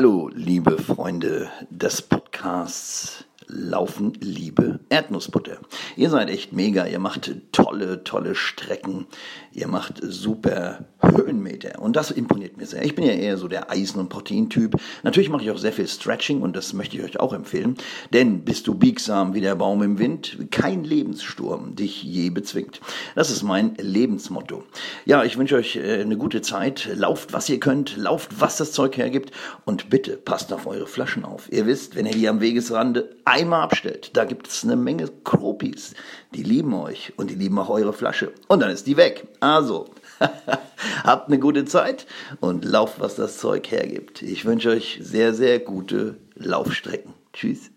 Hallo, liebe Freunde des Podcasts Laufen, Liebe, Erdnussbutter. Ihr seid echt mega, ihr macht tolle, tolle Strecken, ihr macht super Höhenmeter und das imponiert mir sehr. Ich bin ja eher so der Eisen- und Proteintyp. Natürlich mache ich auch sehr viel Stretching und das möchte ich euch auch empfehlen, denn bist du biegsam wie der Baum im Wind, kein Lebenssturm dich je bezwingt. Das ist mein Lebensmotto. Ja, ich wünsche euch äh, eine gute Zeit, lauft was ihr könnt, lauft was das Zeug hergibt und bitte passt auf eure Flaschen auf. Ihr wisst, wenn ihr die am Wegesrande einmal abstellt, da gibt es eine Menge Kropis, die lieben euch und die lieben auch eure Flasche und dann ist die weg. Also, habt eine gute Zeit und lauft, was das Zeug hergibt. Ich wünsche euch sehr, sehr gute Laufstrecken. Tschüss.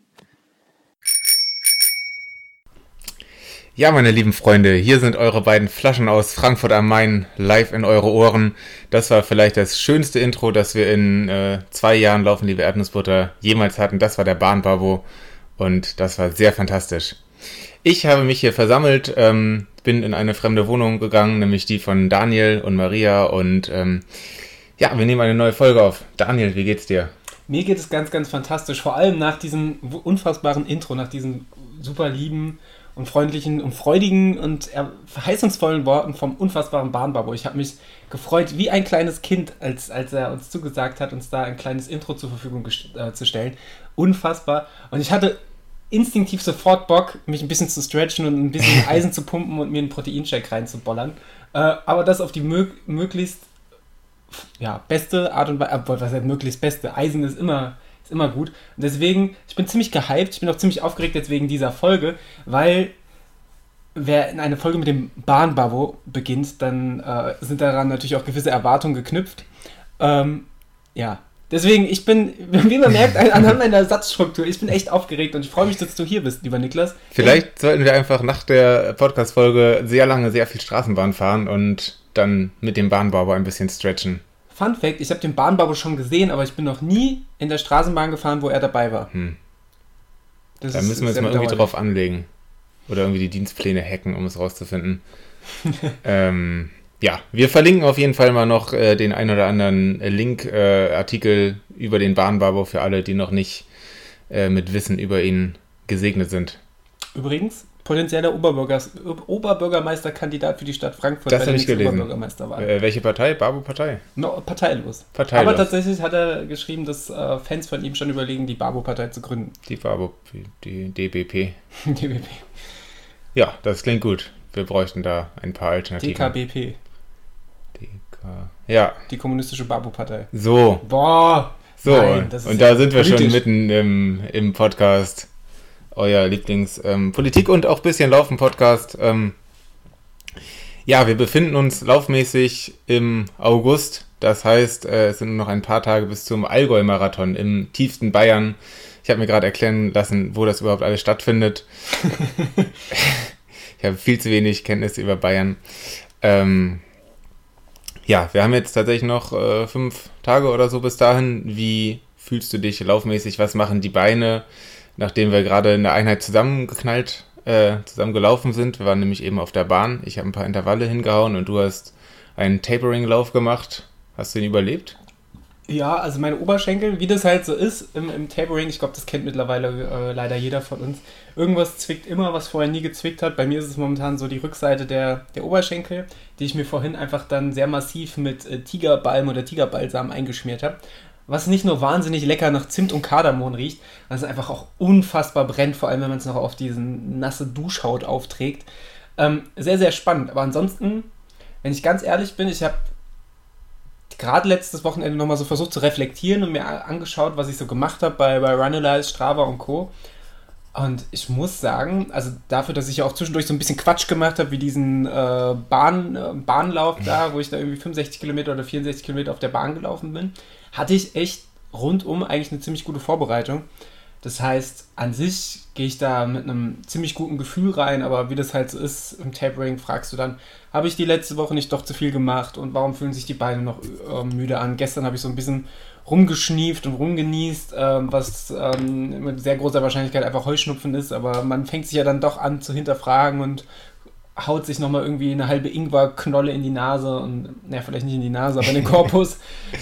Ja, meine lieben Freunde, hier sind eure beiden Flaschen aus Frankfurt am Main live in eure Ohren. Das war vielleicht das schönste Intro, das wir in äh, zwei Jahren Laufen, liebe Erdnussbutter, jemals hatten. Das war der Bahnbabo und das war sehr fantastisch. Ich habe mich hier versammelt, ähm, bin in eine fremde Wohnung gegangen, nämlich die von Daniel und Maria und ähm, ja, wir nehmen eine neue Folge auf. Daniel, wie geht's dir? Mir geht es ganz, ganz fantastisch, vor allem nach diesem unfassbaren Intro, nach diesen super lieben und freundlichen und freudigen und verheißungsvollen Worten vom unfassbaren Bahnbabo. Ich habe mich gefreut wie ein kleines Kind, als, als er uns zugesagt hat, uns da ein kleines Intro zur Verfügung äh, zu stellen. Unfassbar. Und ich hatte instinktiv sofort Bock, mich ein bisschen zu stretchen und ein bisschen Eisen zu pumpen und mir einen Proteinshake reinzubollern. Äh, aber das auf die mög möglichst ja, beste Art und Weise, äh, was heißt möglichst beste? Eisen ist immer ist immer gut. Und deswegen, ich bin ziemlich gehypt, ich bin auch ziemlich aufgeregt jetzt wegen dieser Folge, weil wer in eine Folge mit dem Bahnbabo beginnt, dann äh, sind daran natürlich auch gewisse Erwartungen geknüpft. Ähm, ja, deswegen, ich bin, wie man merkt, anhand meiner Satzstruktur, ich bin echt aufgeregt und ich freue mich, dass du hier bist, lieber Niklas. Vielleicht sollten wir einfach nach der Podcast-Folge sehr lange, sehr viel Straßenbahn fahren und dann mit dem Bahnbabo ein bisschen stretchen. Fun Fact: Ich habe den Bahnbabo schon gesehen, aber ich bin noch nie in der Straßenbahn gefahren, wo er dabei war. Hm. da müssen wir uns mal irgendwie drauf anlegen. Oder irgendwie die Dienstpläne hacken, um es rauszufinden. ähm, ja, wir verlinken auf jeden Fall mal noch äh, den ein oder anderen Link-Artikel äh, über den Bahnbabo für alle, die noch nicht äh, mit Wissen über ihn gesegnet sind. Übrigens, potenzieller Oberbürgers, Oberbürgermeisterkandidat für die Stadt Frankfurt. Das habe ich gelesen. Äh, welche Partei? Babu-Partei? No, parteilos. parteilos. Aber tatsächlich hat er geschrieben, dass äh, Fans von ihm schon überlegen, die Babu-Partei zu gründen. Die Babu, die DBP. DBP. Ja, das klingt gut. Wir bräuchten da ein paar Alternativen. DKBP. Ja. Die kommunistische Babu-Partei. So. Boah. So, Nein, und da sind wir schon mitten im, im Podcast euer Lieblings-Politik- ähm, und auch bisschen Laufen-Podcast. Ähm, ja, wir befinden uns laufmäßig im August. Das heißt, äh, es sind nur noch ein paar Tage bis zum Allgäu-Marathon im tiefsten Bayern. Ich habe mir gerade erklären lassen, wo das überhaupt alles stattfindet. ich habe viel zu wenig Kenntnis über Bayern. Ähm, ja, wir haben jetzt tatsächlich noch äh, fünf Tage oder so bis dahin. Wie fühlst du dich laufmäßig? Was machen die Beine? nachdem wir gerade in der Einheit zusammengeknallt, äh, zusammengelaufen sind. Wir waren nämlich eben auf der Bahn. Ich habe ein paar Intervalle hingehauen und du hast einen Tapering-Lauf gemacht. Hast du ihn überlebt? Ja, also meine Oberschenkel, wie das halt so ist im, im Tapering, ich glaube, das kennt mittlerweile äh, leider jeder von uns. Irgendwas zwickt immer, was vorher nie gezwickt hat. Bei mir ist es momentan so die Rückseite der, der Oberschenkel, die ich mir vorhin einfach dann sehr massiv mit äh, Tigerbalm oder Tigerbalsam eingeschmiert habe was nicht nur wahnsinnig lecker nach Zimt und Kardamom riecht, was einfach auch unfassbar brennt, vor allem wenn man es noch auf diese nasse Duschhaut aufträgt. Ähm, sehr, sehr spannend. Aber ansonsten, wenn ich ganz ehrlich bin, ich habe gerade letztes Wochenende nochmal so versucht zu reflektieren und mir angeschaut, was ich so gemacht habe bei, bei Runalyze, Strava und Co. Und ich muss sagen, also dafür, dass ich ja auch zwischendurch so ein bisschen Quatsch gemacht habe, wie diesen äh, Bahn, äh, Bahnlauf da, wo ich da irgendwie 65 Kilometer oder 64 Kilometer auf der Bahn gelaufen bin, hatte ich echt rundum eigentlich eine ziemlich gute Vorbereitung. Das heißt, an sich gehe ich da mit einem ziemlich guten Gefühl rein, aber wie das halt so ist im Tapering, fragst du dann, habe ich die letzte Woche nicht doch zu viel gemacht und warum fühlen sich die Beine noch äh, müde an? Gestern habe ich so ein bisschen rumgeschnieft und rumgenießt, äh, was ähm, mit sehr großer Wahrscheinlichkeit einfach Heuschnupfen ist, aber man fängt sich ja dann doch an zu hinterfragen und haut sich nochmal irgendwie eine halbe Ingwerknolle in die Nase und, naja, vielleicht nicht in die Nase, aber in den Korpus,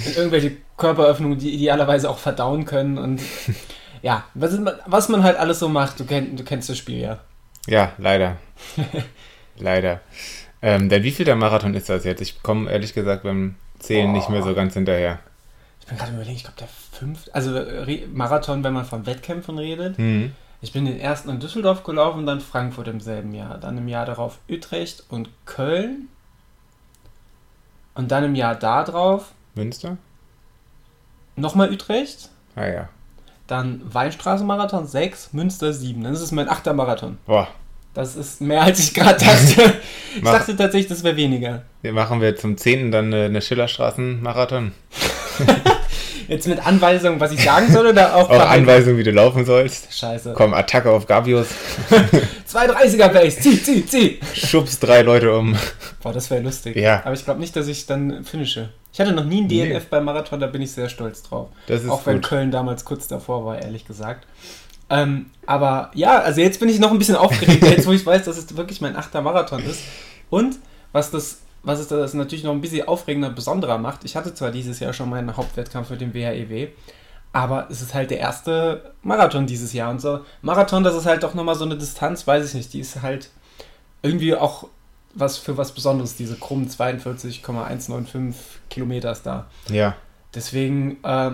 in irgendwelche Körperöffnungen, die idealerweise auch verdauen können und ja, was, ist, was man halt alles so macht, du, kenn, du kennst das Spiel ja. Ja, leider. leider. Ähm, denn wie viel der Marathon ist das jetzt? Ich komme ehrlich gesagt beim Zählen oh. nicht mehr so ganz hinterher. Ich bin gerade überlegen, ich glaube der fünfte, also Marathon, wenn man von Wettkämpfen redet. Mhm. Ich bin den ersten in Düsseldorf gelaufen, dann Frankfurt im selben Jahr. Dann im Jahr darauf Utrecht und Köln. Und dann im Jahr darauf. Münster? Nochmal Utrecht. Ah ja. Dann Weinstraße-Marathon 6, Münster 7. Das ist mein achter Marathon. Boah. Das ist mehr, als ich gerade dachte. ich dachte tatsächlich, das wäre weniger. Wir machen wir zum 10. dann eine Schillerstraßen-Marathon. Jetzt mit Anweisungen, was ich sagen soll oder auch. Auch Anweisungen, wie du laufen sollst. Scheiße. Komm, Attacke auf Gabius. 230er Base, zieh, zieh, zieh. Schubst drei Leute um. Boah, das wäre lustig. Ja. Aber ich glaube nicht, dass ich dann finische. Ich hatte noch nie ein DNF nee. beim Marathon, da bin ich sehr stolz drauf. Auch wenn gut. Köln damals kurz davor war, ehrlich gesagt. Ähm, aber ja, also jetzt bin ich noch ein bisschen aufgeregt, jetzt wo ich weiß, dass es wirklich mein achter Marathon ist. Und was das was es das natürlich noch ein bisschen aufregender, besonderer macht. Ich hatte zwar dieses Jahr schon meinen Hauptwettkampf mit dem WHEW, aber es ist halt der erste Marathon dieses Jahr. Und so Marathon, das ist halt doch nochmal so eine Distanz, weiß ich nicht, die ist halt irgendwie auch was für was Besonderes, diese krummen 42,195 Kilometer da. Ja. Deswegen, äh,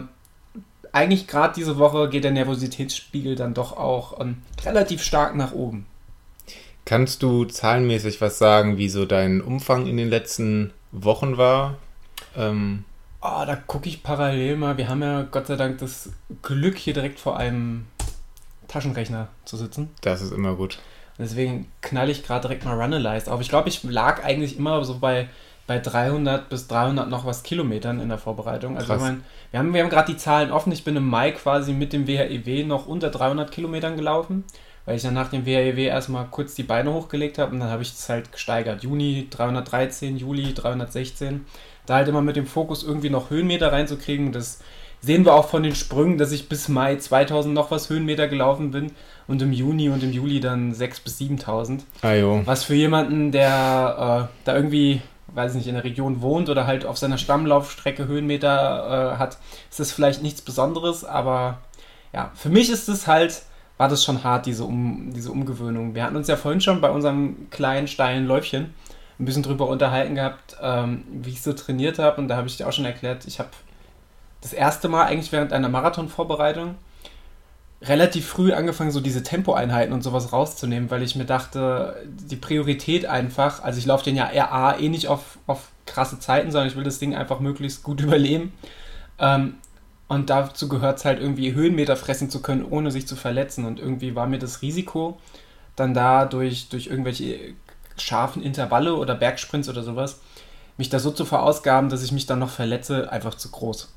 eigentlich gerade diese Woche geht der Nervositätsspiegel dann doch auch ähm, relativ stark nach oben. Kannst du zahlenmäßig was sagen, wie so dein Umfang in den letzten Wochen war? Ähm oh, da gucke ich parallel mal. Wir haben ja Gott sei Dank das Glück, hier direkt vor einem Taschenrechner zu sitzen. Das ist immer gut. Deswegen knall ich gerade direkt mal Runalyze auf. Ich glaube, ich lag eigentlich immer so bei, bei 300 bis 300 noch was Kilometern in der Vorbereitung. Also mein, wir haben, wir haben gerade die Zahlen offen. Ich bin im Mai quasi mit dem WHEW noch unter 300 Kilometern gelaufen weil ich dann nach dem WAEW erstmal kurz die Beine hochgelegt habe und dann habe ich es halt gesteigert. Juni 313, Juli 316. Da halt immer mit dem Fokus irgendwie noch Höhenmeter reinzukriegen. Das sehen wir auch von den Sprüngen, dass ich bis Mai 2000 noch was Höhenmeter gelaufen bin und im Juni und im Juli dann 6 bis 7000. Ah. Was für jemanden, der äh, da irgendwie weiß nicht, in der Region wohnt oder halt auf seiner Stammlaufstrecke Höhenmeter äh, hat, ist das vielleicht nichts Besonderes, aber ja, für mich ist es halt war das schon hart, diese, um, diese Umgewöhnung. Wir hatten uns ja vorhin schon bei unserem kleinen, steilen Läufchen ein bisschen drüber unterhalten gehabt, ähm, wie ich so trainiert habe. Und da habe ich dir auch schon erklärt, ich habe das erste Mal eigentlich während einer Marathonvorbereitung relativ früh angefangen, so diese Tempoeinheiten und sowas rauszunehmen, weil ich mir dachte, die Priorität einfach, also ich laufe den ja eher A, eh nicht auf, auf krasse Zeiten, sondern ich will das Ding einfach möglichst gut überleben. Ähm, und dazu gehört es halt irgendwie Höhenmeter fressen zu können, ohne sich zu verletzen. Und irgendwie war mir das Risiko, dann da durch, durch irgendwelche scharfen Intervalle oder Bergsprints oder sowas, mich da so zu verausgaben, dass ich mich dann noch verletze, einfach zu groß.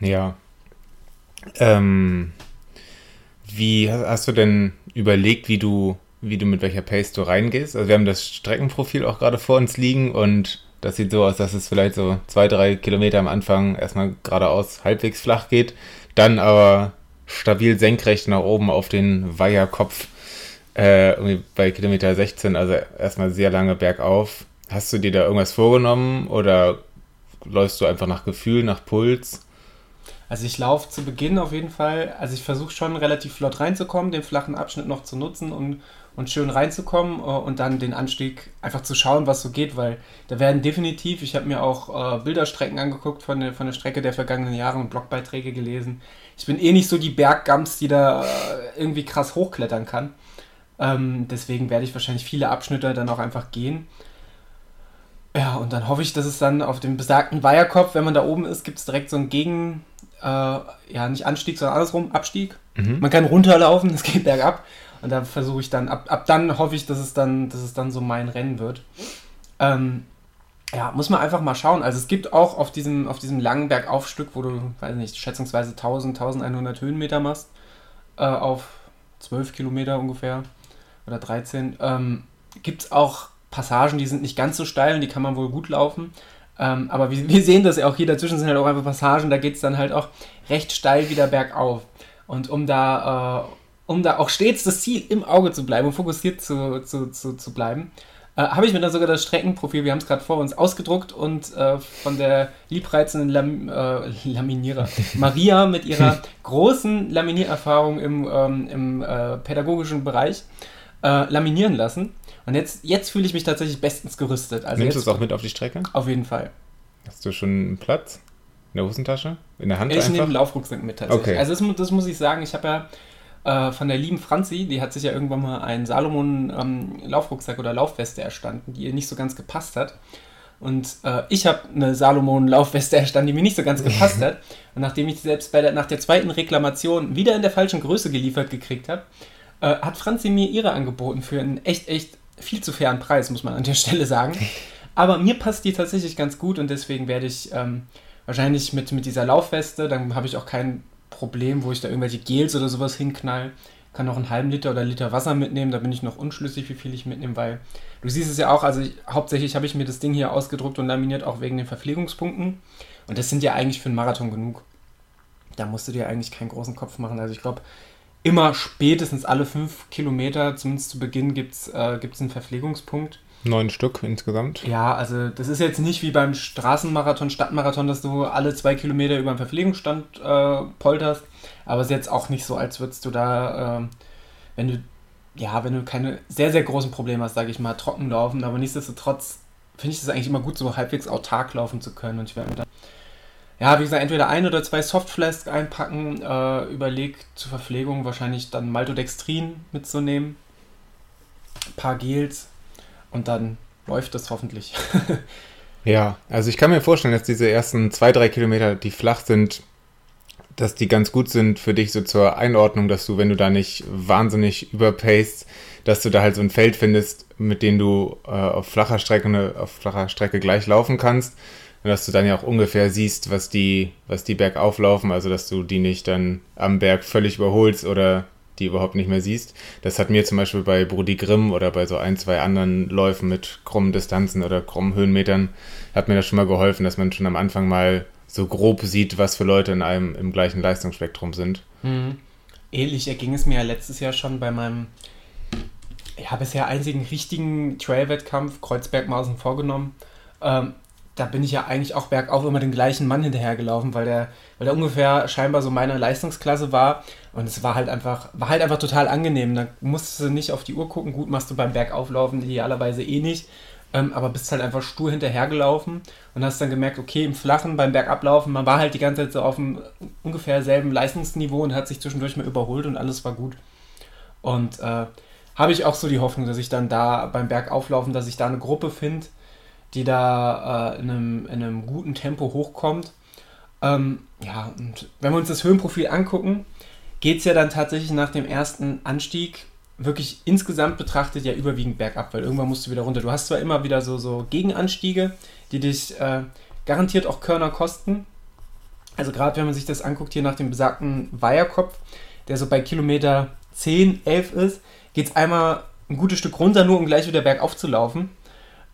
Ja. Ähm, wie hast du denn überlegt, wie du, wie du mit welcher Pace du reingehst? Also wir haben das Streckenprofil auch gerade vor uns liegen und das sieht so aus, dass es vielleicht so zwei, drei Kilometer am Anfang erstmal geradeaus halbwegs flach geht, dann aber stabil senkrecht nach oben auf den Weiherkopf äh, bei Kilometer 16, also erstmal sehr lange bergauf. Hast du dir da irgendwas vorgenommen oder läufst du einfach nach Gefühl, nach Puls? Also ich laufe zu Beginn auf jeden Fall, also ich versuche schon relativ flott reinzukommen, den flachen Abschnitt noch zu nutzen, um und schön reinzukommen äh, und dann den Anstieg einfach zu schauen, was so geht, weil da werden definitiv, ich habe mir auch äh, Bilderstrecken angeguckt von der, von der Strecke der vergangenen Jahre und Blogbeiträge gelesen. Ich bin eh nicht so die Berggams, die da äh, irgendwie krass hochklettern kann. Ähm, deswegen werde ich wahrscheinlich viele Abschnitte dann auch einfach gehen. Ja, und dann hoffe ich, dass es dann auf dem besagten Weiherkopf, wenn man da oben ist, gibt es direkt so einen Gegen, äh, ja, nicht Anstieg, sondern andersrum, Abstieg. Mhm. Man kann runterlaufen, es geht bergab. Und da versuche ich dann, ab, ab dann hoffe ich, dass es dann, dass es dann so mein Rennen wird. Ähm, ja, muss man einfach mal schauen. Also es gibt auch auf diesem, auf diesem langen Bergaufstück, wo du, weiß nicht, schätzungsweise 1000, 1100 Höhenmeter machst, äh, auf 12 Kilometer ungefähr oder 13, ähm, gibt es auch Passagen, die sind nicht ganz so steil und die kann man wohl gut laufen. Ähm, aber wir, wir, sehen das ja auch hier dazwischen sind halt auch einfach Passagen, da geht es dann halt auch recht steil wieder bergauf. Und um da äh, um da auch stets das Ziel im Auge zu bleiben und fokussiert zu, zu, zu, zu bleiben, äh, habe ich mir dann sogar das Streckenprofil, wir haben es gerade vor uns, ausgedruckt und äh, von der liebreizenden Lam äh, Laminierer Maria mit ihrer großen Laminiererfahrung im, ähm, im äh, pädagogischen Bereich äh, laminieren lassen. Und jetzt, jetzt fühle ich mich tatsächlich bestens gerüstet. Also Nimmst du es auch mit auf die Strecke? Auf jeden Fall. Hast du schon einen Platz? In der Hosentasche? In der Hand? Ich einfach? nehme einen Laufrucksack mit tatsächlich. Okay. Also das, das, muss ich sagen, ich habe ja äh, von der lieben Franzi, die hat sich ja irgendwann mal einen Salomon ähm, oder Laufweste erstanden, die ihr nicht so ganz gepasst hat. Und äh, ich habe eine Salomon Laufweste erstanden, die mir nicht so ganz gepasst hat. Und nachdem ich selbst der, nach der zweiten Reklamation wieder in der falschen Größe geliefert gekriegt habe, äh, hat Franzi mir ihre angeboten für einen echt, echt viel zu fairen Preis, muss man an der Stelle sagen. Aber mir passt die tatsächlich ganz gut und deswegen werde ich ähm, wahrscheinlich mit, mit dieser Laufweste, dann habe ich auch kein Problem, wo ich da irgendwelche Gels oder sowas hinknall. Kann noch einen halben Liter oder Liter Wasser mitnehmen, da bin ich noch unschlüssig, wie viel ich mitnehme, weil du siehst es ja auch, also ich, hauptsächlich habe ich mir das Ding hier ausgedruckt und laminiert, auch wegen den Verpflegungspunkten. Und das sind ja eigentlich für einen Marathon genug. Da musst du dir eigentlich keinen großen Kopf machen. Also ich glaube, immer spätestens alle fünf Kilometer, zumindest zu Beginn, gibt es äh, einen Verpflegungspunkt. Neun Stück insgesamt. Ja, also das ist jetzt nicht wie beim Straßenmarathon, Stadtmarathon, dass du alle zwei Kilometer über einen Verpflegungsstand äh, polterst. Aber es ist jetzt auch nicht so, als würdest du da, äh, wenn du, ja, wenn du keine sehr, sehr großen Probleme hast, sage ich mal, trocken laufen. Aber nichtsdestotrotz finde ich es eigentlich immer gut, so halbwegs autark laufen zu können. Und ich werde mir dann ja, wie gesagt, entweder ein oder zwei Softflasks einpacken, äh, überlegt zur Verpflegung wahrscheinlich dann Maltodextrin mitzunehmen, ein paar Gels und dann läuft das hoffentlich. ja, also ich kann mir vorstellen, dass diese ersten zwei, drei Kilometer, die flach sind, dass die ganz gut sind für dich so zur Einordnung, dass du, wenn du da nicht wahnsinnig überpaced, dass du da halt so ein Feld findest, mit dem du äh, auf flacher Strecke, auf flacher Strecke gleich laufen kannst dass du dann ja auch ungefähr siehst, was die, was die bergauf laufen, also dass du die nicht dann am Berg völlig überholst oder die überhaupt nicht mehr siehst. Das hat mir zum Beispiel bei Brudi Grimm oder bei so ein, zwei anderen Läufen mit krummen Distanzen oder krummen Höhenmetern, hat mir das schon mal geholfen, dass man schon am Anfang mal so grob sieht, was für Leute in einem im gleichen Leistungsspektrum sind. Mhm. Ähnlich erging es mir ja letztes Jahr schon bei meinem ja, bisher einzigen richtigen Trail-Wettkampf, Kreuzberg-Mausen vorgenommen. Ähm, da bin ich ja eigentlich auch bergauf immer den gleichen Mann hinterhergelaufen, weil der, weil der ungefähr scheinbar so meine Leistungsklasse war. Und es war halt einfach, war halt einfach total angenehm. Da musstest du nicht auf die Uhr gucken. Gut, machst du beim Bergauflaufen idealerweise eh nicht. Ähm, aber bist halt einfach stur hinterhergelaufen und hast dann gemerkt, okay, im Flachen, beim Bergablaufen, man war halt die ganze Zeit so auf dem ungefähr selben Leistungsniveau und hat sich zwischendurch mal überholt und alles war gut. Und äh, habe ich auch so die Hoffnung, dass ich dann da beim Bergauflaufen, dass ich da eine Gruppe finde, die da äh, in, einem, in, einem, guten Tempo hochkommt. Ähm, ja, und wenn wir uns das Höhenprofil angucken, geht es ja dann tatsächlich nach dem ersten Anstieg wirklich insgesamt betrachtet ja überwiegend bergab, weil irgendwann musst du wieder runter. Du hast zwar immer wieder so, so Gegenanstiege, die dich äh, garantiert auch Körner kosten. Also gerade wenn man sich das anguckt hier nach dem besagten Weiherkopf, der so bei Kilometer 10, 11 ist, geht es einmal ein gutes Stück runter, nur um gleich wieder bergauf zu laufen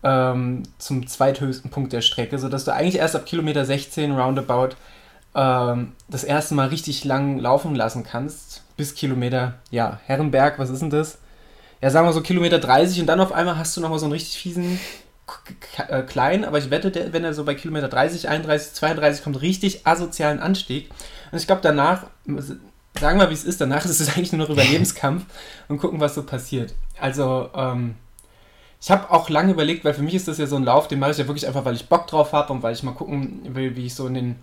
ähm, zum zweithöchsten Punkt der Strecke, sodass du eigentlich erst ab Kilometer 16 roundabout ähm, das erste Mal richtig lang laufen lassen kannst. Bis Kilometer, ja, Herrenberg, was ist denn das? Ja, sagen wir so Kilometer 30 und dann auf einmal hast du nochmal so einen richtig fiesen äh, kleinen, aber ich wette, wenn er so bei Kilometer 30, 31, 32 kommt, richtig asozialen Anstieg. Und ich glaube, danach, sagen wir wie es ist, danach ist es eigentlich nur noch Überlebenskampf und gucken, was so passiert. Also, ähm, ich habe auch lange überlegt, weil für mich ist das ja so ein Lauf, den mache ich ja wirklich einfach, weil ich Bock drauf habe und weil ich mal gucken will, wie ich so in den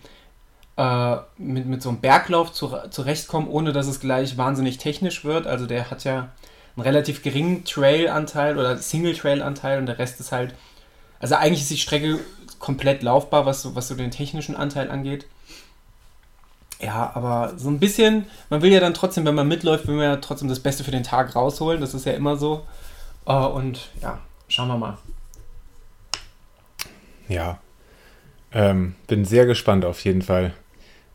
äh, mit, mit so einem Berglauf zu, zurechtkomme, ohne dass es gleich wahnsinnig technisch wird. Also der hat ja einen relativ geringen Trail-Anteil oder Single-Trail-Anteil und der Rest ist halt. Also eigentlich ist die Strecke komplett laufbar, was so, was so den technischen Anteil angeht. Ja, aber so ein bisschen, man will ja dann trotzdem, wenn man mitläuft, will man ja trotzdem das Beste für den Tag rausholen. Das ist ja immer so. Uh, und ja, Schauen wir mal. Ja, ähm, bin sehr gespannt auf jeden Fall.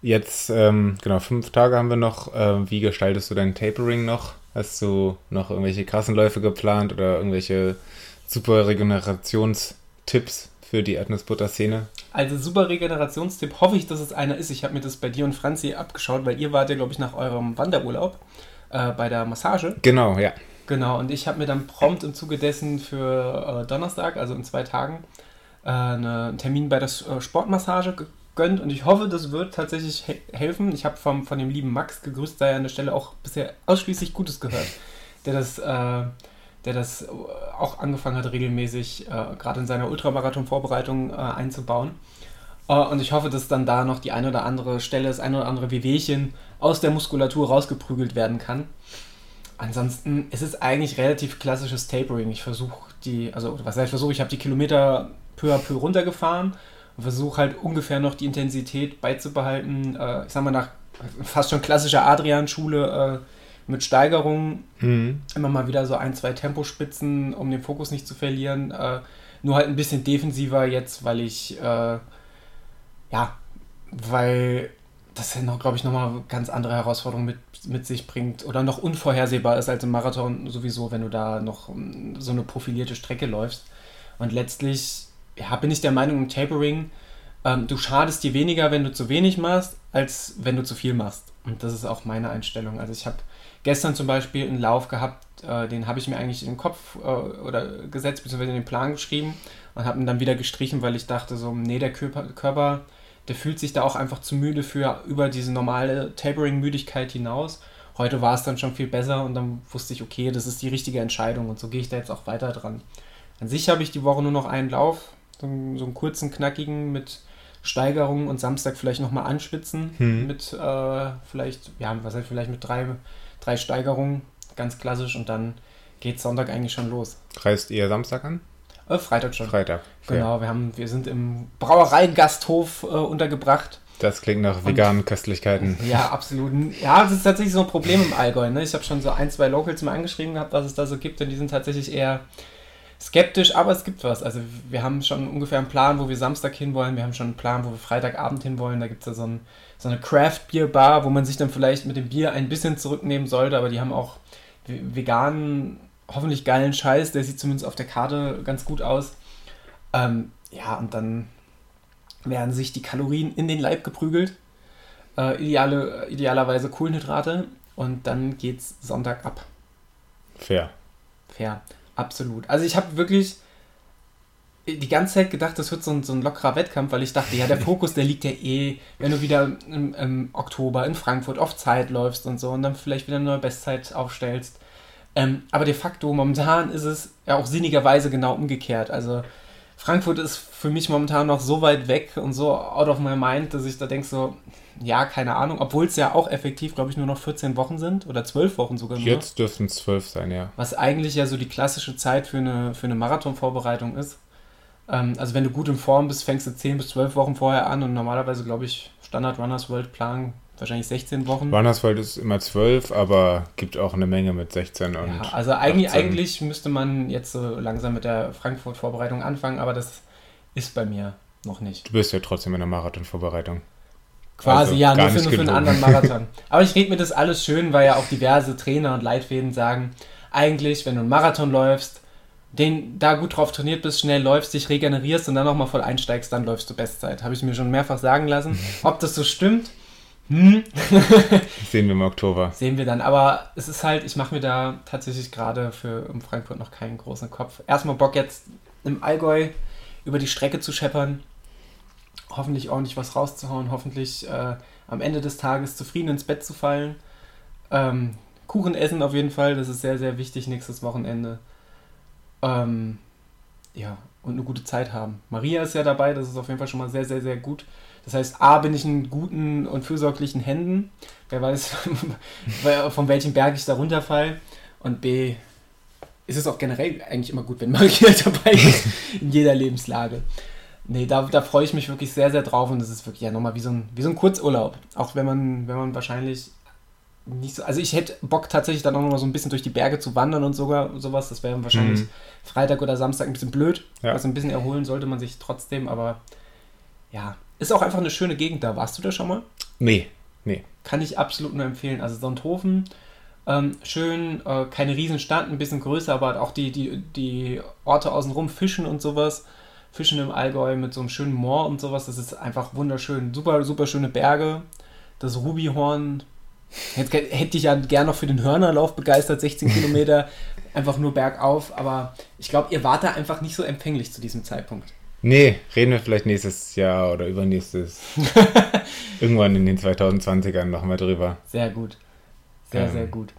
Jetzt, ähm, genau, fünf Tage haben wir noch. Äh, wie gestaltest du dein Tapering noch? Hast du noch irgendwelche krassen Läufe geplant oder irgendwelche super Regenerationstipps für die Erdnussbutter-Szene? Also super Regenerationstipp hoffe ich, dass es einer ist. Ich habe mir das bei dir und Franzi abgeschaut, weil ihr wart ja, glaube ich, nach eurem Wanderurlaub äh, bei der Massage. Genau, ja. Genau, und ich habe mir dann prompt im Zuge dessen für äh, Donnerstag, also in zwei Tagen, äh, eine, einen Termin bei der äh, Sportmassage gegönnt und ich hoffe, das wird tatsächlich he helfen. Ich habe von dem lieben Max gegrüßt, sei an der Stelle auch bisher ausschließlich Gutes gehört, der das, äh, der das auch angefangen hat, regelmäßig, äh, gerade in seiner Ultramarathon-Vorbereitung äh, einzubauen. und ich hoffe, dass dann da noch die eine oder andere Stelle, das eine oder andere Wehwehchen aus der Muskulatur rausgeprügelt werden kann. Ansonsten ist es eigentlich relativ klassisches Tapering. Ich versuche die, also was heißt ich versuche, ich habe die Kilometer peu à peu runtergefahren und versuche halt ungefähr noch die Intensität beizubehalten. Äh, ich sag mal, nach fast schon klassischer Adrian-Schule äh, mit Steigerungen. Mhm. Immer mal wieder so ein, zwei Tempospitzen, um den Fokus nicht zu verlieren. Äh, nur halt ein bisschen defensiver jetzt, weil ich, äh, ja, weil das ja noch, glaube ich, nochmal ganz andere Herausforderungen mit, mit sich bringt oder noch unvorhersehbar ist als im Marathon sowieso, wenn du da noch um, so eine profilierte Strecke läufst. Und letztlich ja, bin ich der Meinung, im Tapering, ähm, du schadest dir weniger, wenn du zu wenig machst, als wenn du zu viel machst. Und das ist auch meine Einstellung. Also ich habe gestern zum Beispiel einen Lauf gehabt, äh, den habe ich mir eigentlich in den Kopf äh, oder gesetzt, beziehungsweise in den Plan geschrieben und habe ihn dann wieder gestrichen, weil ich dachte so, nee, der Körper, Körper der fühlt sich da auch einfach zu müde für über diese normale Tapering-Müdigkeit hinaus. Heute war es dann schon viel besser und dann wusste ich, okay, das ist die richtige Entscheidung und so gehe ich da jetzt auch weiter dran. An sich habe ich die Woche nur noch einen Lauf, so einen, so einen kurzen, knackigen mit Steigerung und Samstag vielleicht nochmal anspitzen hm. mit äh, vielleicht, ja, was heißt vielleicht mit drei, drei Steigerungen, ganz klassisch und dann geht Sonntag eigentlich schon los. Reist ihr Samstag an? Äh, Freitag schon. Freitag. Fair. Genau, wir, haben, wir sind im Brauereigasthof äh, untergebracht. Das klingt nach veganen Und, Köstlichkeiten. Ja, absolut. Ja, das ist tatsächlich so ein Problem im Allgäu. Ne? Ich habe schon so ein, zwei Locals mal angeschrieben gehabt, was es da so gibt, und die sind tatsächlich eher skeptisch, aber es gibt was. Also wir haben schon ungefähr einen Plan, wo wir Samstag hinwollen. Wir haben schon einen Plan, wo wir Freitagabend hinwollen. Da gibt es ja so, ein, so eine Craft-Bier-Bar, wo man sich dann vielleicht mit dem Bier ein bisschen zurücknehmen sollte, aber die haben auch veganen hoffentlich geilen Scheiß. Der sieht zumindest auf der Karte ganz gut aus. Ähm, ja, und dann werden sich die Kalorien in den Leib geprügelt. Äh, ideale, idealerweise Kohlenhydrate. Und dann geht's Sonntag ab. Fair. Fair, absolut. Also ich habe wirklich die ganze Zeit gedacht, das wird so ein, so ein lockerer Wettkampf, weil ich dachte, ja, der Fokus, der liegt ja eh, wenn du wieder im, im Oktober in Frankfurt auf Zeit läufst und so und dann vielleicht wieder eine neue Bestzeit aufstellst. Ähm, aber de facto, momentan ist es ja auch sinnigerweise genau umgekehrt. Also Frankfurt ist für mich momentan noch so weit weg und so out of my mind, dass ich da denke so, ja, keine Ahnung, obwohl es ja auch effektiv, glaube ich, nur noch 14 Wochen sind oder 12 Wochen sogar nur. Jetzt dürften es 12 sein, ja. Was eigentlich ja so die klassische Zeit für eine, für eine Marathonvorbereitung ist. Ähm, also wenn du gut in Form bist, fängst du 10 bis 12 Wochen vorher an und normalerweise, glaube ich, Standard Runners World Plan wahrscheinlich 16 Wochen. Wanderswald ist immer 12, aber gibt auch eine Menge mit 16 und. Ja, also eigentlich, eigentlich müsste man jetzt so langsam mit der Frankfurt-Vorbereitung anfangen, aber das ist bei mir noch nicht. Du bist ja trotzdem in der Marathon-Vorbereitung. Quasi, also ja, nur für, nur für einen anderen Marathon. aber ich rede mir das alles schön, weil ja auch diverse Trainer und Leitfäden sagen, eigentlich, wenn du einen Marathon läufst, den da gut drauf trainiert bist, schnell läufst, dich regenerierst und dann nochmal voll einsteigst, dann läufst du Bestzeit. Habe ich mir schon mehrfach sagen lassen. Ob das so stimmt, hm. Sehen wir im Oktober. Sehen wir dann. Aber es ist halt, ich mache mir da tatsächlich gerade für um Frankfurt noch keinen großen Kopf. Erstmal Bock jetzt im Allgäu über die Strecke zu scheppern. Hoffentlich ordentlich was rauszuhauen. Hoffentlich äh, am Ende des Tages zufrieden ins Bett zu fallen. Ähm, Kuchen essen auf jeden Fall. Das ist sehr, sehr wichtig nächstes Wochenende. Ähm, ja, und eine gute Zeit haben. Maria ist ja dabei. Das ist auf jeden Fall schon mal sehr, sehr, sehr gut. Das heißt, A, bin ich in guten und fürsorglichen Händen. Wer weiß, von welchem Berg ich da runterfall. Und B, ist es auch generell eigentlich immer gut, wenn Maria dabei ist, in jeder Lebenslage. Nee, da, da freue ich mich wirklich sehr, sehr drauf und das ist wirklich ja nochmal wie so ein, wie so ein Kurzurlaub. Auch wenn man, wenn man wahrscheinlich nicht so. Also ich hätte Bock tatsächlich dann auch nochmal so ein bisschen durch die Berge zu wandern und sogar sowas. Das wäre wahrscheinlich mhm. Freitag oder Samstag ein bisschen blöd. Ja. Also ein bisschen erholen sollte man sich trotzdem, aber ja, ist auch einfach eine schöne Gegend da. Warst du da schon mal? Nee, nee. Kann ich absolut nur empfehlen. Also Sonthofen, ähm, schön, äh, keine Riesenstadt, ein bisschen größer, aber auch die, die, die Orte außenrum, Fischen und sowas. Fischen im Allgäu mit so einem schönen Moor und sowas. Das ist einfach wunderschön. Super, super schöne Berge. Das Rubyhorn Jetzt hätte ich ja gern noch für den Hörnerlauf begeistert, 16 Kilometer, einfach nur bergauf, aber ich glaube, ihr wart da einfach nicht so empfänglich zu diesem Zeitpunkt. Nee, reden wir vielleicht nächstes Jahr oder übernächstes. irgendwann in den 2020ern nochmal drüber. Sehr gut. Sehr, ähm, sehr gut.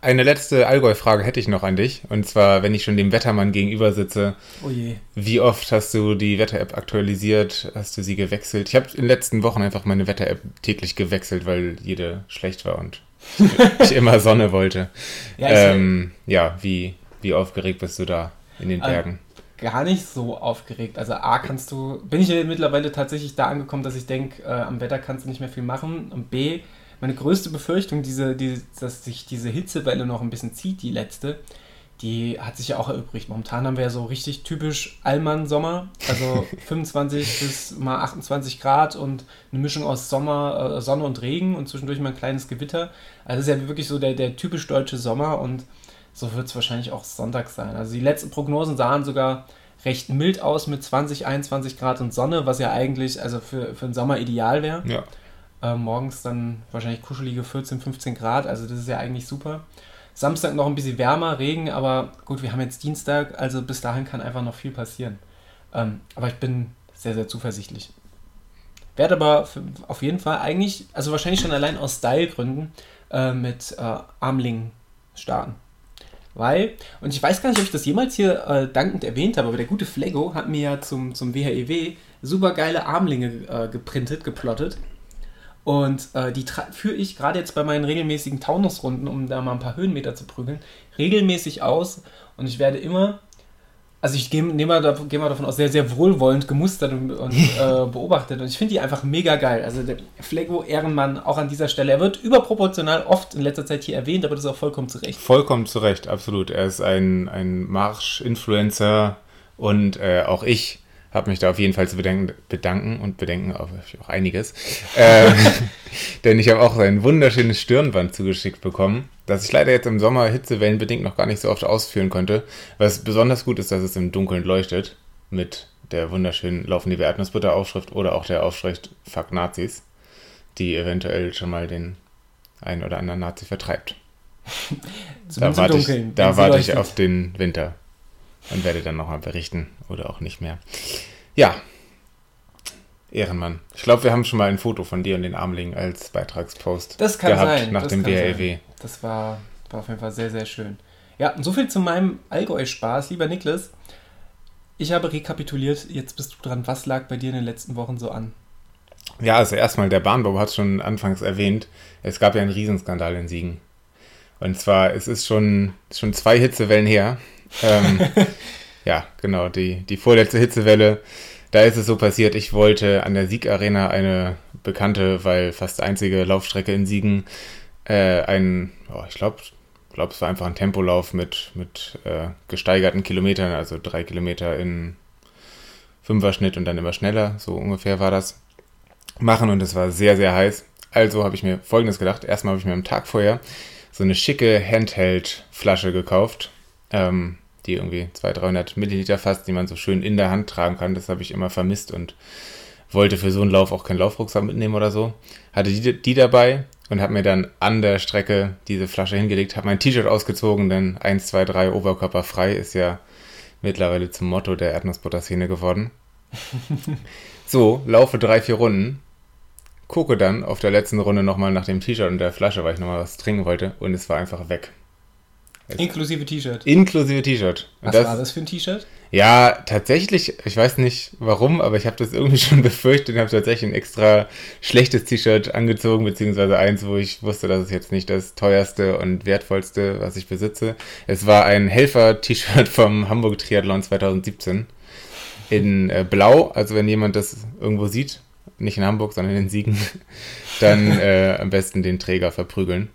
Eine letzte Allgäu-Frage hätte ich noch an dich. Und zwar, wenn ich schon dem Wettermann gegenüber sitze. Oh je. Wie oft hast du die Wetter-App aktualisiert? Hast du sie gewechselt? Ich habe in den letzten Wochen einfach meine Wetter-App täglich gewechselt, weil jede schlecht war und ich immer Sonne wollte. Ja, ähm, ja wie, wie aufgeregt bist du da in den Bergen? Gar nicht so aufgeregt. Also A kannst du, bin ich mittlerweile tatsächlich da angekommen, dass ich denke, äh, am Wetter kannst du nicht mehr viel machen. Und B, meine größte Befürchtung, diese, die, dass sich diese Hitzewelle noch ein bisschen zieht, die letzte, die hat sich ja auch erübrigt. Momentan haben wir ja so richtig typisch Allmann-Sommer, also 25 bis mal 28 Grad und eine Mischung aus Sommer, äh, Sonne und Regen und zwischendurch mal ein kleines Gewitter. Also das ist ja wirklich so der, der typisch deutsche Sommer und so wird es wahrscheinlich auch Sonntag sein. Also die letzten Prognosen sahen sogar recht mild aus mit 20, 21 Grad und Sonne, was ja eigentlich also für, für den Sommer ideal wäre. Ja. Äh, morgens dann wahrscheinlich kuschelige 14, 15 Grad, also das ist ja eigentlich super. Samstag noch ein bisschen wärmer, Regen, aber gut, wir haben jetzt Dienstag, also bis dahin kann einfach noch viel passieren. Ähm, aber ich bin sehr, sehr zuversichtlich. Werde aber auf jeden Fall eigentlich, also wahrscheinlich schon allein aus Stylegründen, äh, mit äh, Armling starten. Weil, und ich weiß gar nicht, ob ich das jemals hier äh, dankend erwähnt habe, aber der gute Flego hat mir ja zum, zum WHEW super geile Armlinge äh, geprintet, geplottet. Und äh, die führe ich gerade jetzt bei meinen regelmäßigen Taunusrunden, um da mal ein paar Höhenmeter zu prügeln, regelmäßig aus. Und ich werde immer, also ich gehe geh mal, geh mal davon aus, sehr, sehr wohlwollend gemustert und, und äh, beobachtet. Und ich finde die einfach mega geil. Also der Flego Ehrenmann auch an dieser Stelle. Er wird überproportional oft in letzter Zeit hier erwähnt, aber das ist auch vollkommen zu Recht. Vollkommen zu Recht, absolut. Er ist ein, ein Marsch-Influencer und äh, auch ich habe mich da auf jeden Fall zu bedenken, bedanken und bedenken auch, auch einiges. ähm, denn ich habe auch ein wunderschönes Stirnband zugeschickt bekommen, das ich leider jetzt im Sommer hitzewellenbedingt noch gar nicht so oft ausführen konnte. Was besonders gut ist, dass es im Dunkeln leuchtet mit der wunderschönen Laufen die Erdnussbutter Aufschrift oder auch der Aufschrift Fuck Nazis, die eventuell schon mal den einen oder anderen Nazi vertreibt. da warte ich, da warte ich auf den Winter und werde dann nochmal berichten oder auch nicht mehr. Ja, Ehrenmann. Ich glaube, wir haben schon mal ein Foto von dir und den Armlingen als Beitragspost das kann gehabt sein, nach das dem BLW. Das war, war auf jeden Fall sehr, sehr schön. Ja, und soviel zu meinem Allgäu-Spaß. Lieber Niklas, ich habe rekapituliert, jetzt bist du dran. Was lag bei dir in den letzten Wochen so an? Ja, also erstmal, der Bahnbau hat schon anfangs erwähnt. Es gab ja einen Riesenskandal in Siegen. Und zwar, es ist schon, schon zwei Hitzewellen her, ähm, ja, genau, die, die vorletzte Hitzewelle. Da ist es so passiert, ich wollte an der Siegarena eine bekannte, weil fast einzige Laufstrecke in Siegen, äh, ein, oh, ich glaube, glaub, es war einfach ein Tempolauf mit, mit äh, gesteigerten Kilometern, also drei Kilometer in Fünferschnitt und dann immer schneller, so ungefähr war das, machen und es war sehr, sehr heiß. Also habe ich mir folgendes gedacht. Erstmal habe ich mir am Tag vorher so eine schicke Handheld-Flasche gekauft. Ähm, die irgendwie 200, 300 Milliliter fast, die man so schön in der Hand tragen kann. Das habe ich immer vermisst und wollte für so einen Lauf auch keinen Laufrucksack mitnehmen oder so. Hatte die, die dabei und habe mir dann an der Strecke diese Flasche hingelegt, habe mein T-Shirt ausgezogen, denn 1, 2, 3 Oberkörper frei ist ja mittlerweile zum Motto der Erdnussbutter-Szene geworden. so, laufe drei, vier Runden, gucke dann auf der letzten Runde nochmal nach dem T-Shirt und der Flasche, weil ich nochmal was trinken wollte und es war einfach weg. Inklusive T-Shirt. Inklusive T-Shirt. Was das, war das für ein T-Shirt? Ja, tatsächlich, ich weiß nicht warum, aber ich habe das irgendwie schon befürchtet und habe tatsächlich ein extra schlechtes T-Shirt angezogen, beziehungsweise eins, wo ich wusste, dass es jetzt nicht das teuerste und wertvollste, was ich besitze. Es war ein Helfer-T-Shirt vom Hamburg Triathlon 2017 in äh, Blau, also wenn jemand das irgendwo sieht, nicht in Hamburg, sondern in Siegen, dann äh, am besten den Träger verprügeln.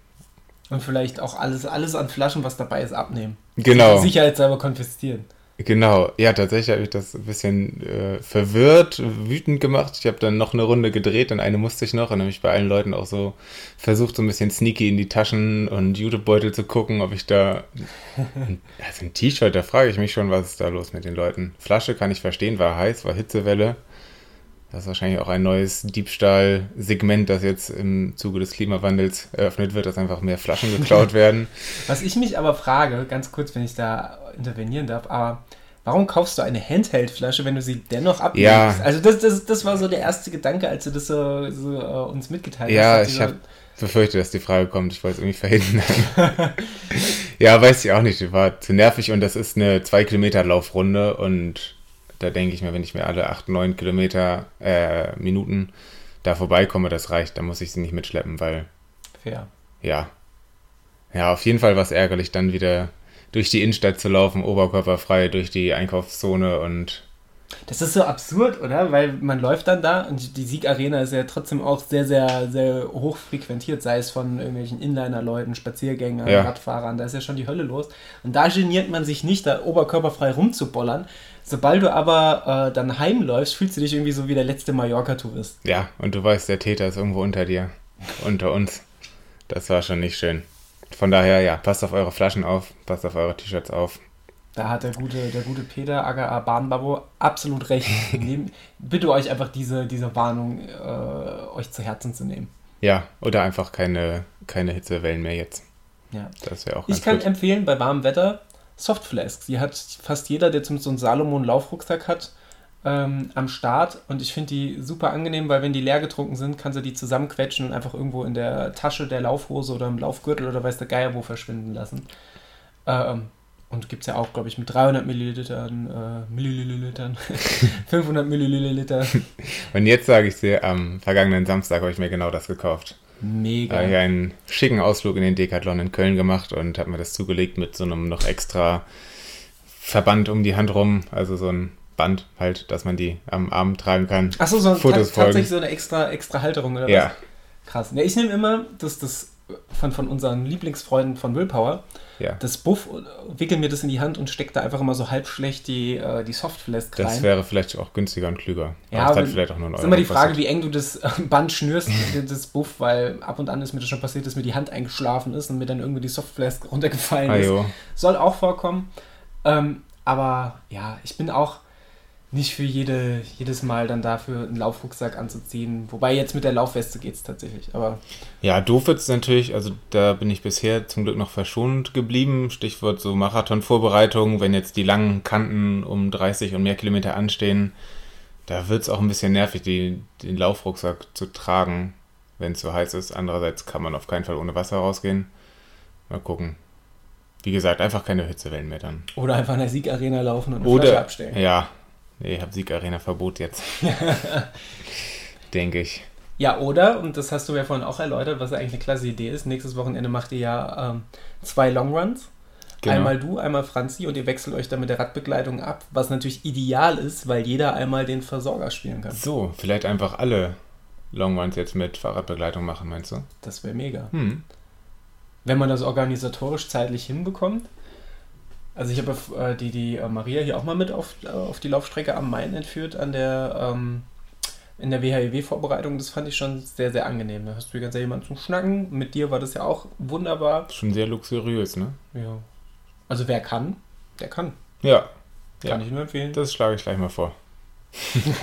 Und vielleicht auch alles, alles an Flaschen, was dabei ist, abnehmen. Genau. Sicherheitshalber konfiszieren. Genau, ja, tatsächlich habe ich das ein bisschen äh, verwirrt, wütend gemacht. Ich habe dann noch eine Runde gedreht und eine musste ich noch und habe ich bei allen Leuten auch so versucht, so ein bisschen sneaky in die Taschen und YouTube-Beutel zu gucken, ob ich da. Also ein T-Shirt, da frage ich mich schon, was ist da los mit den Leuten. Flasche kann ich verstehen, war heiß, war Hitzewelle. Das ist wahrscheinlich auch ein neues Diebstahl-Segment, das jetzt im Zuge des Klimawandels eröffnet wird, dass einfach mehr Flaschen geklaut werden. Was ich mich aber frage, ganz kurz, wenn ich da intervenieren darf, aber warum kaufst du eine Handheld-Flasche, wenn du sie dennoch ablegst? Ja. Also das, das, das war so der erste Gedanke, als du das so, so uh, uns mitgeteilt ja, hast. Ja, ich habe befürchtet, dass die Frage kommt. Ich wollte es irgendwie verhindern. ja, weiß ich auch nicht. War zu nervig und das ist eine 2 Kilometer Laufrunde und da denke ich mir, wenn ich mir alle 8, 9 Kilometer, äh, Minuten da vorbeikomme, das reicht. Da muss ich sie nicht mitschleppen, weil. Fair. Ja. Ja, auf jeden Fall war es ärgerlich, dann wieder durch die Innenstadt zu laufen, oberkörperfrei durch die Einkaufszone und. Das ist so absurd, oder? Weil man läuft dann da und die Siegarena ist ja trotzdem auch sehr, sehr, sehr hoch frequentiert, sei es von irgendwelchen Inliner-Leuten, Spaziergängern, ja. Radfahrern, da ist ja schon die Hölle los. Und da geniert man sich nicht, da oberkörperfrei rumzubollern. Sobald du aber äh, dann heimläufst, fühlst du dich irgendwie so wie der letzte Mallorca-Tourist. Ja, und du weißt, der Täter ist irgendwo unter dir, unter uns. Das war schon nicht schön. Von daher, ja, passt auf eure Flaschen auf, passt auf eure T-Shirts auf. Da hat der gute, der gute Peter, aka Bahnbabo, absolut recht. Nehm, bitte euch einfach diese, diese Warnung äh, euch zu Herzen zu nehmen. Ja, oder einfach keine, keine Hitzewellen mehr jetzt. Ja. Das wäre auch Ich kann gut. empfehlen, bei warmem Wetter Softflasks. Die hat fast jeder, der zum so einen Salomon-Laufrucksack hat, ähm, am Start und ich finde die super angenehm, weil wenn die leer getrunken sind, kannst du die zusammenquetschen und einfach irgendwo in der Tasche der Laufhose oder im Laufgürtel oder weiß der Geier wo verschwinden lassen. Ähm, und gibt es ja auch, glaube ich, mit 300 Millilitern, äh, Millilitern, 500 Milliliter. Und jetzt sage ich dir, am vergangenen Samstag habe ich mir genau das gekauft. Mega. Habe ich einen schicken Ausflug in den Decathlon in Köln gemacht und habe mir das zugelegt mit so einem noch extra Verband um die Hand rum, also so ein Band halt, dass man die am Arm tragen kann. Achso, so Fotos tatsächlich so eine extra, extra Halterung oder ja. was? Krass. Ja, ich nehme immer das, das von, von unseren Lieblingsfreunden von Willpower, ja. das Buff, wickel mir das in die Hand und stecke da einfach immer so halb schlecht die, äh, die Softflask rein. Das wäre vielleicht auch günstiger und klüger. Ja, aber vielleicht auch nur. Ist immer die Frage, kostet. wie eng du das äh, Band schnürst, das Buff, weil ab und an ist mir das schon passiert, dass mir die Hand eingeschlafen ist und mir dann irgendwie die Softflask runtergefallen ah, ist. Jo. Soll auch vorkommen. Ähm, aber ja, ich bin auch nicht für jede, jedes Mal dann dafür einen Laufrucksack anzuziehen. Wobei jetzt mit der Laufweste geht es tatsächlich. Aber ja, doof wird es natürlich, also da bin ich bisher zum Glück noch verschont geblieben. Stichwort so Marathonvorbereitung, wenn jetzt die langen Kanten um 30 und mehr Kilometer anstehen, da wird es auch ein bisschen nervig, die, den Laufrucksack zu tragen, wenn es so heiß ist. Andererseits kann man auf keinen Fall ohne Wasser rausgehen. Mal gucken. Wie gesagt, einfach keine Hitzewellen mehr dann. Oder einfach in der Siegarena laufen und eine Oder, Flasche abstellen. Ja, Nee, ich habe Siegarena-Verbot jetzt. Denke ich. Ja, oder, und das hast du ja vorhin auch erläutert, was eigentlich eine klasse Idee ist. Nächstes Wochenende macht ihr ja ähm, zwei Longruns. Genau. Einmal du, einmal Franzi und ihr wechselt euch dann mit der Radbegleitung ab, was natürlich ideal ist, weil jeder einmal den Versorger spielen kann. So, vielleicht einfach alle Longruns jetzt mit Fahrradbegleitung machen, meinst du? Das wäre mega. Hm. Wenn man das organisatorisch zeitlich hinbekommt. Also ich habe äh, die, die äh, Maria hier auch mal mit auf, äh, auf die Laufstrecke am Main entführt, an der, ähm, in der WHEW-Vorbereitung. Das fand ich schon sehr, sehr angenehm. Da hast du die ganze Zeit jemanden zum Schnacken. Mit dir war das ja auch wunderbar. Schon sehr luxuriös, ne? Ja. Also wer kann, der kann. Ja. Kann ja. ich nur empfehlen. Das schlage ich gleich mal vor.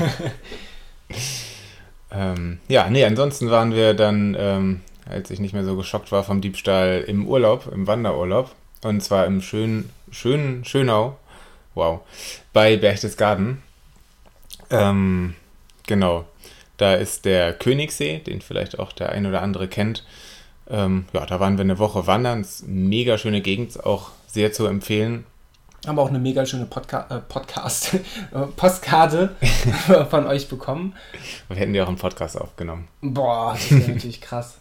ähm, ja, nee, ansonsten waren wir dann, ähm, als ich nicht mehr so geschockt war vom Diebstahl, im Urlaub, im Wanderurlaub. Und zwar im schönen, schönen Schönau. Wow. Bei Berchtesgaden. Ähm, genau. Da ist der Königssee, den vielleicht auch der ein oder andere kennt. Ähm, ja, da waren wir eine Woche wandern. Mega schöne Gegend, auch sehr zu empfehlen. Haben auch eine mega schöne Podca äh, Podcast, Postkarte von euch bekommen. Wir hätten ja auch einen Podcast aufgenommen. Boah, das wäre natürlich krass.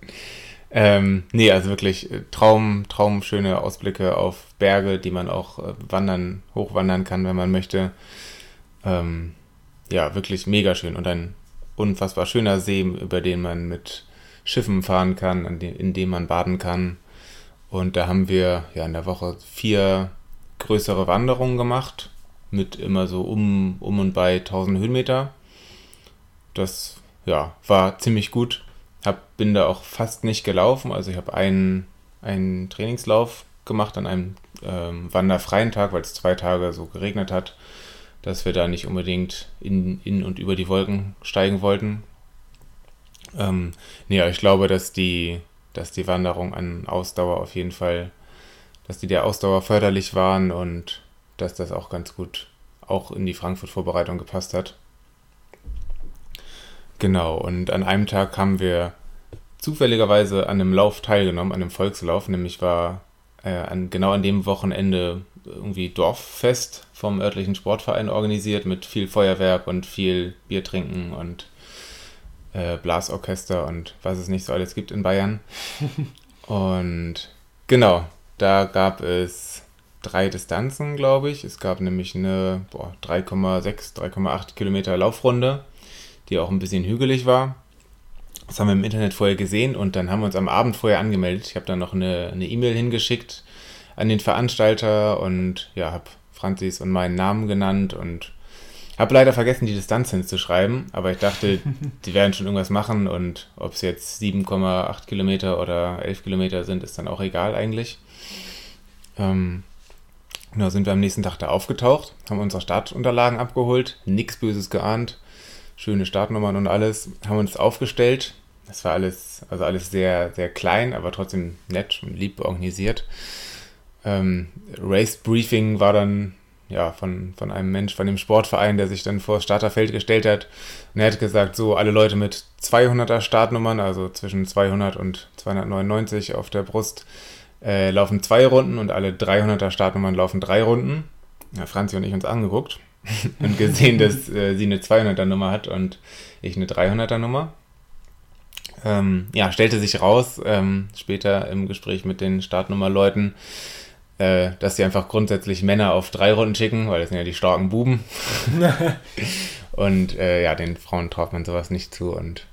Ähm, nee, also wirklich äh, Traum, traumschöne Ausblicke auf Berge, die man auch äh, wandern, hochwandern kann, wenn man möchte. Ähm, ja, wirklich mega schön und ein unfassbar schöner See, über den man mit Schiffen fahren kann, in dem man baden kann. Und da haben wir ja in der Woche vier größere Wanderungen gemacht, mit immer so um, um und bei 1000 Höhenmeter. Das ja, war ziemlich gut hab, bin da auch fast nicht gelaufen. Also ich habe einen, einen Trainingslauf gemacht an einem ähm, wanderfreien Tag, weil es zwei Tage so geregnet hat. dass wir da nicht unbedingt in, in und über die Wolken steigen wollten. Ähm, nee, ich glaube, dass die, dass die Wanderung an Ausdauer auf jeden Fall, dass die der Ausdauer förderlich waren und dass das auch ganz gut auch in die Frankfurt-Vorbereitung gepasst hat. Genau, und an einem Tag haben wir zufälligerweise an einem Lauf teilgenommen, an einem Volkslauf, nämlich war äh, an, genau an dem Wochenende irgendwie Dorffest vom örtlichen Sportverein organisiert mit viel Feuerwerk und viel Bier trinken und äh, Blasorchester und was es nicht so alles gibt in Bayern. und genau, da gab es drei Distanzen, glaube ich. Es gab nämlich eine 3,6, 3,8 Kilometer Laufrunde, die auch ein bisschen hügelig war. Das haben wir im Internet vorher gesehen und dann haben wir uns am Abend vorher angemeldet. Ich habe dann noch eine E-Mail e hingeschickt an den Veranstalter und ja, habe Franzis und meinen Namen genannt und habe leider vergessen, die Distanz hinzuschreiben, aber ich dachte, die werden schon irgendwas machen und ob es jetzt 7,8 Kilometer oder 11 Kilometer sind, ist dann auch egal eigentlich. Ähm, genau, sind wir am nächsten Tag da aufgetaucht, haben unsere Startunterlagen abgeholt, nichts Böses geahnt, schöne Startnummern und alles, haben uns aufgestellt. Das war alles, also alles sehr, sehr klein, aber trotzdem nett und lieb organisiert. Ähm, Race Briefing war dann ja, von, von einem Mensch, von dem Sportverein, der sich dann vor das Starterfeld gestellt hat. Und er hat gesagt, so alle Leute mit 200er Startnummern, also zwischen 200 und 299 auf der Brust, äh, laufen zwei Runden und alle 300er Startnummern laufen drei Runden. Ja, Franzi und ich uns angeguckt und gesehen, dass äh, sie eine 200er Nummer hat und ich eine 300er Nummer. Ähm, ja, stellte sich raus, ähm, später im Gespräch mit den Startnummerleuten, äh, dass sie einfach grundsätzlich Männer auf drei Runden schicken, weil das sind ja die starken Buben. und äh, ja, den Frauen traut man sowas nicht zu und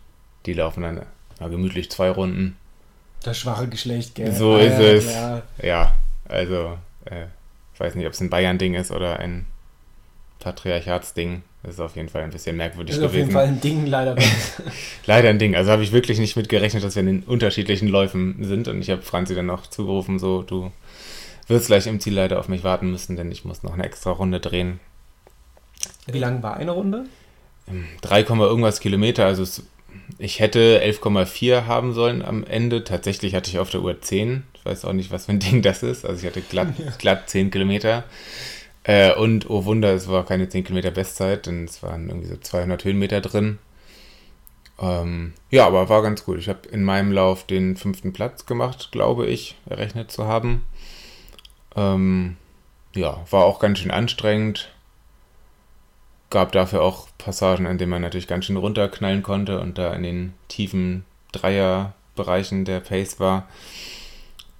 die laufen dann ja, gemütlich zwei Runden. Das schwache Geschlecht, gell? So ah, ist ja, es. Klar. Ja, also äh, ich weiß nicht, ob es ein Bayern-Ding ist oder ein Patriarchatsding. Das ist auf jeden Fall ein bisschen merkwürdig das ist gewesen. auf jeden Fall ein Ding, leider. leider ein Ding. Also habe ich wirklich nicht mitgerechnet, dass wir in den unterschiedlichen Läufen sind. Und ich habe Franzi dann noch zugerufen, so, du wirst gleich im Ziel leider auf mich warten müssen, denn ich muss noch eine extra Runde drehen. Wie lang war eine Runde? 3, irgendwas Kilometer. Also es, ich hätte 11,4 haben sollen am Ende. Tatsächlich hatte ich auf der Uhr 10. Ich weiß auch nicht, was für ein Ding das ist. Also ich hatte glatt, ja. glatt 10 Kilometer. Äh, und oh Wunder, es war keine 10 Kilometer Bestzeit, denn es waren irgendwie so 200 Höhenmeter drin. Ähm, ja, aber war ganz gut. Ich habe in meinem Lauf den fünften Platz gemacht, glaube ich, errechnet zu haben. Ähm, ja, war auch ganz schön anstrengend. Gab dafür auch Passagen, in denen man natürlich ganz schön runterknallen konnte und da in den tiefen Dreierbereichen der Pace war.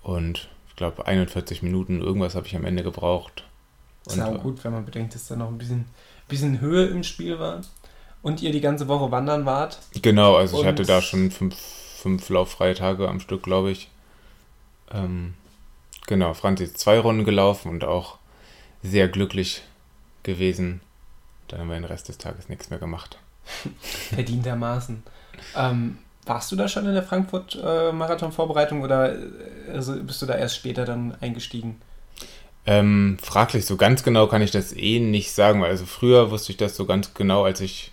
Und ich glaube, 41 Minuten irgendwas habe ich am Ende gebraucht. Ist ja auch gut, wenn man bedenkt, dass da noch ein bisschen, bisschen Höhe im Spiel war und ihr die ganze Woche wandern wart. Genau, also ich hatte da schon fünf, fünf lauffreie Tage am Stück, glaube ich. Ähm, Genau, Franzi ist zwei Runden gelaufen und auch sehr glücklich gewesen. Dann haben wir den Rest des Tages nichts mehr gemacht. Verdientermaßen. Ähm, warst du da schon in der Frankfurt-Marathon-Vorbereitung äh, oder äh, also bist du da erst später dann eingestiegen? Ähm, fraglich, so ganz genau kann ich das eh nicht sagen, weil also früher wusste ich das so ganz genau, als ich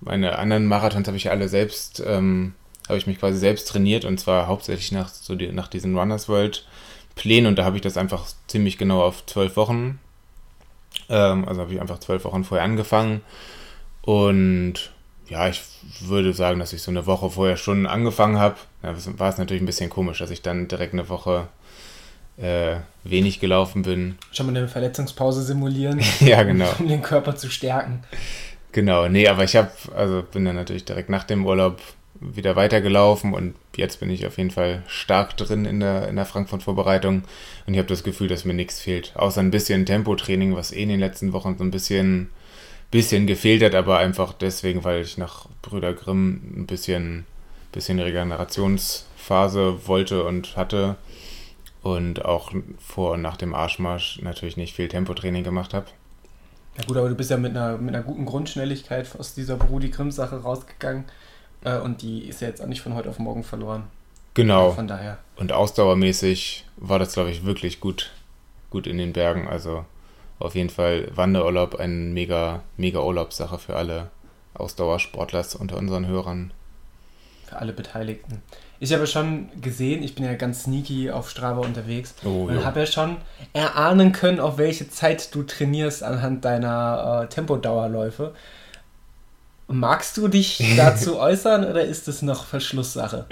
meine anderen Marathons habe ich alle selbst, ähm, habe ich mich quasi selbst trainiert und zwar hauptsächlich nach, so die, nach diesen Runners World Pläne und da habe ich das einfach ziemlich genau auf zwölf Wochen. Ähm, also habe ich einfach zwölf Wochen vorher angefangen. Und ja, ich würde sagen, dass ich so eine Woche vorher schon angefangen habe. Da war es natürlich ein bisschen komisch, dass ich dann direkt eine Woche äh, wenig gelaufen bin. Schon mal eine Verletzungspause simulieren. ja, genau. Um den Körper zu stärken. Genau, nee, aber ich habe, also bin dann natürlich direkt nach dem Urlaub wieder weitergelaufen und jetzt bin ich auf jeden Fall stark drin in der, in der Frankfurt-Vorbereitung und ich habe das Gefühl, dass mir nichts fehlt. Außer ein bisschen Tempotraining, was eh in den letzten Wochen so ein bisschen, bisschen gefehlt hat, aber einfach deswegen, weil ich nach Brüder Grimm ein bisschen, bisschen Regenerationsphase wollte und hatte und auch vor und nach dem Arschmarsch natürlich nicht viel Tempotraining gemacht habe. Ja gut, aber du bist ja mit einer, mit einer guten Grundschnelligkeit aus dieser Brudi Grimm-Sache rausgegangen. Äh, und die ist ja jetzt auch nicht von heute auf morgen verloren. Genau. Von daher. Und ausdauermäßig war das, glaube ich, wirklich gut, gut in den Bergen. Also auf jeden Fall Wanderurlaub eine mega, mega Urlaubssache für alle Ausdauersportler unter unseren Hörern. Für alle Beteiligten. Ich habe schon gesehen, ich bin ja ganz sneaky auf Strava unterwegs Oh, und habe ja schon erahnen können, auf welche Zeit du trainierst anhand deiner äh, Tempodauerläufe. Magst du dich dazu äußern oder ist es noch Verschlusssache?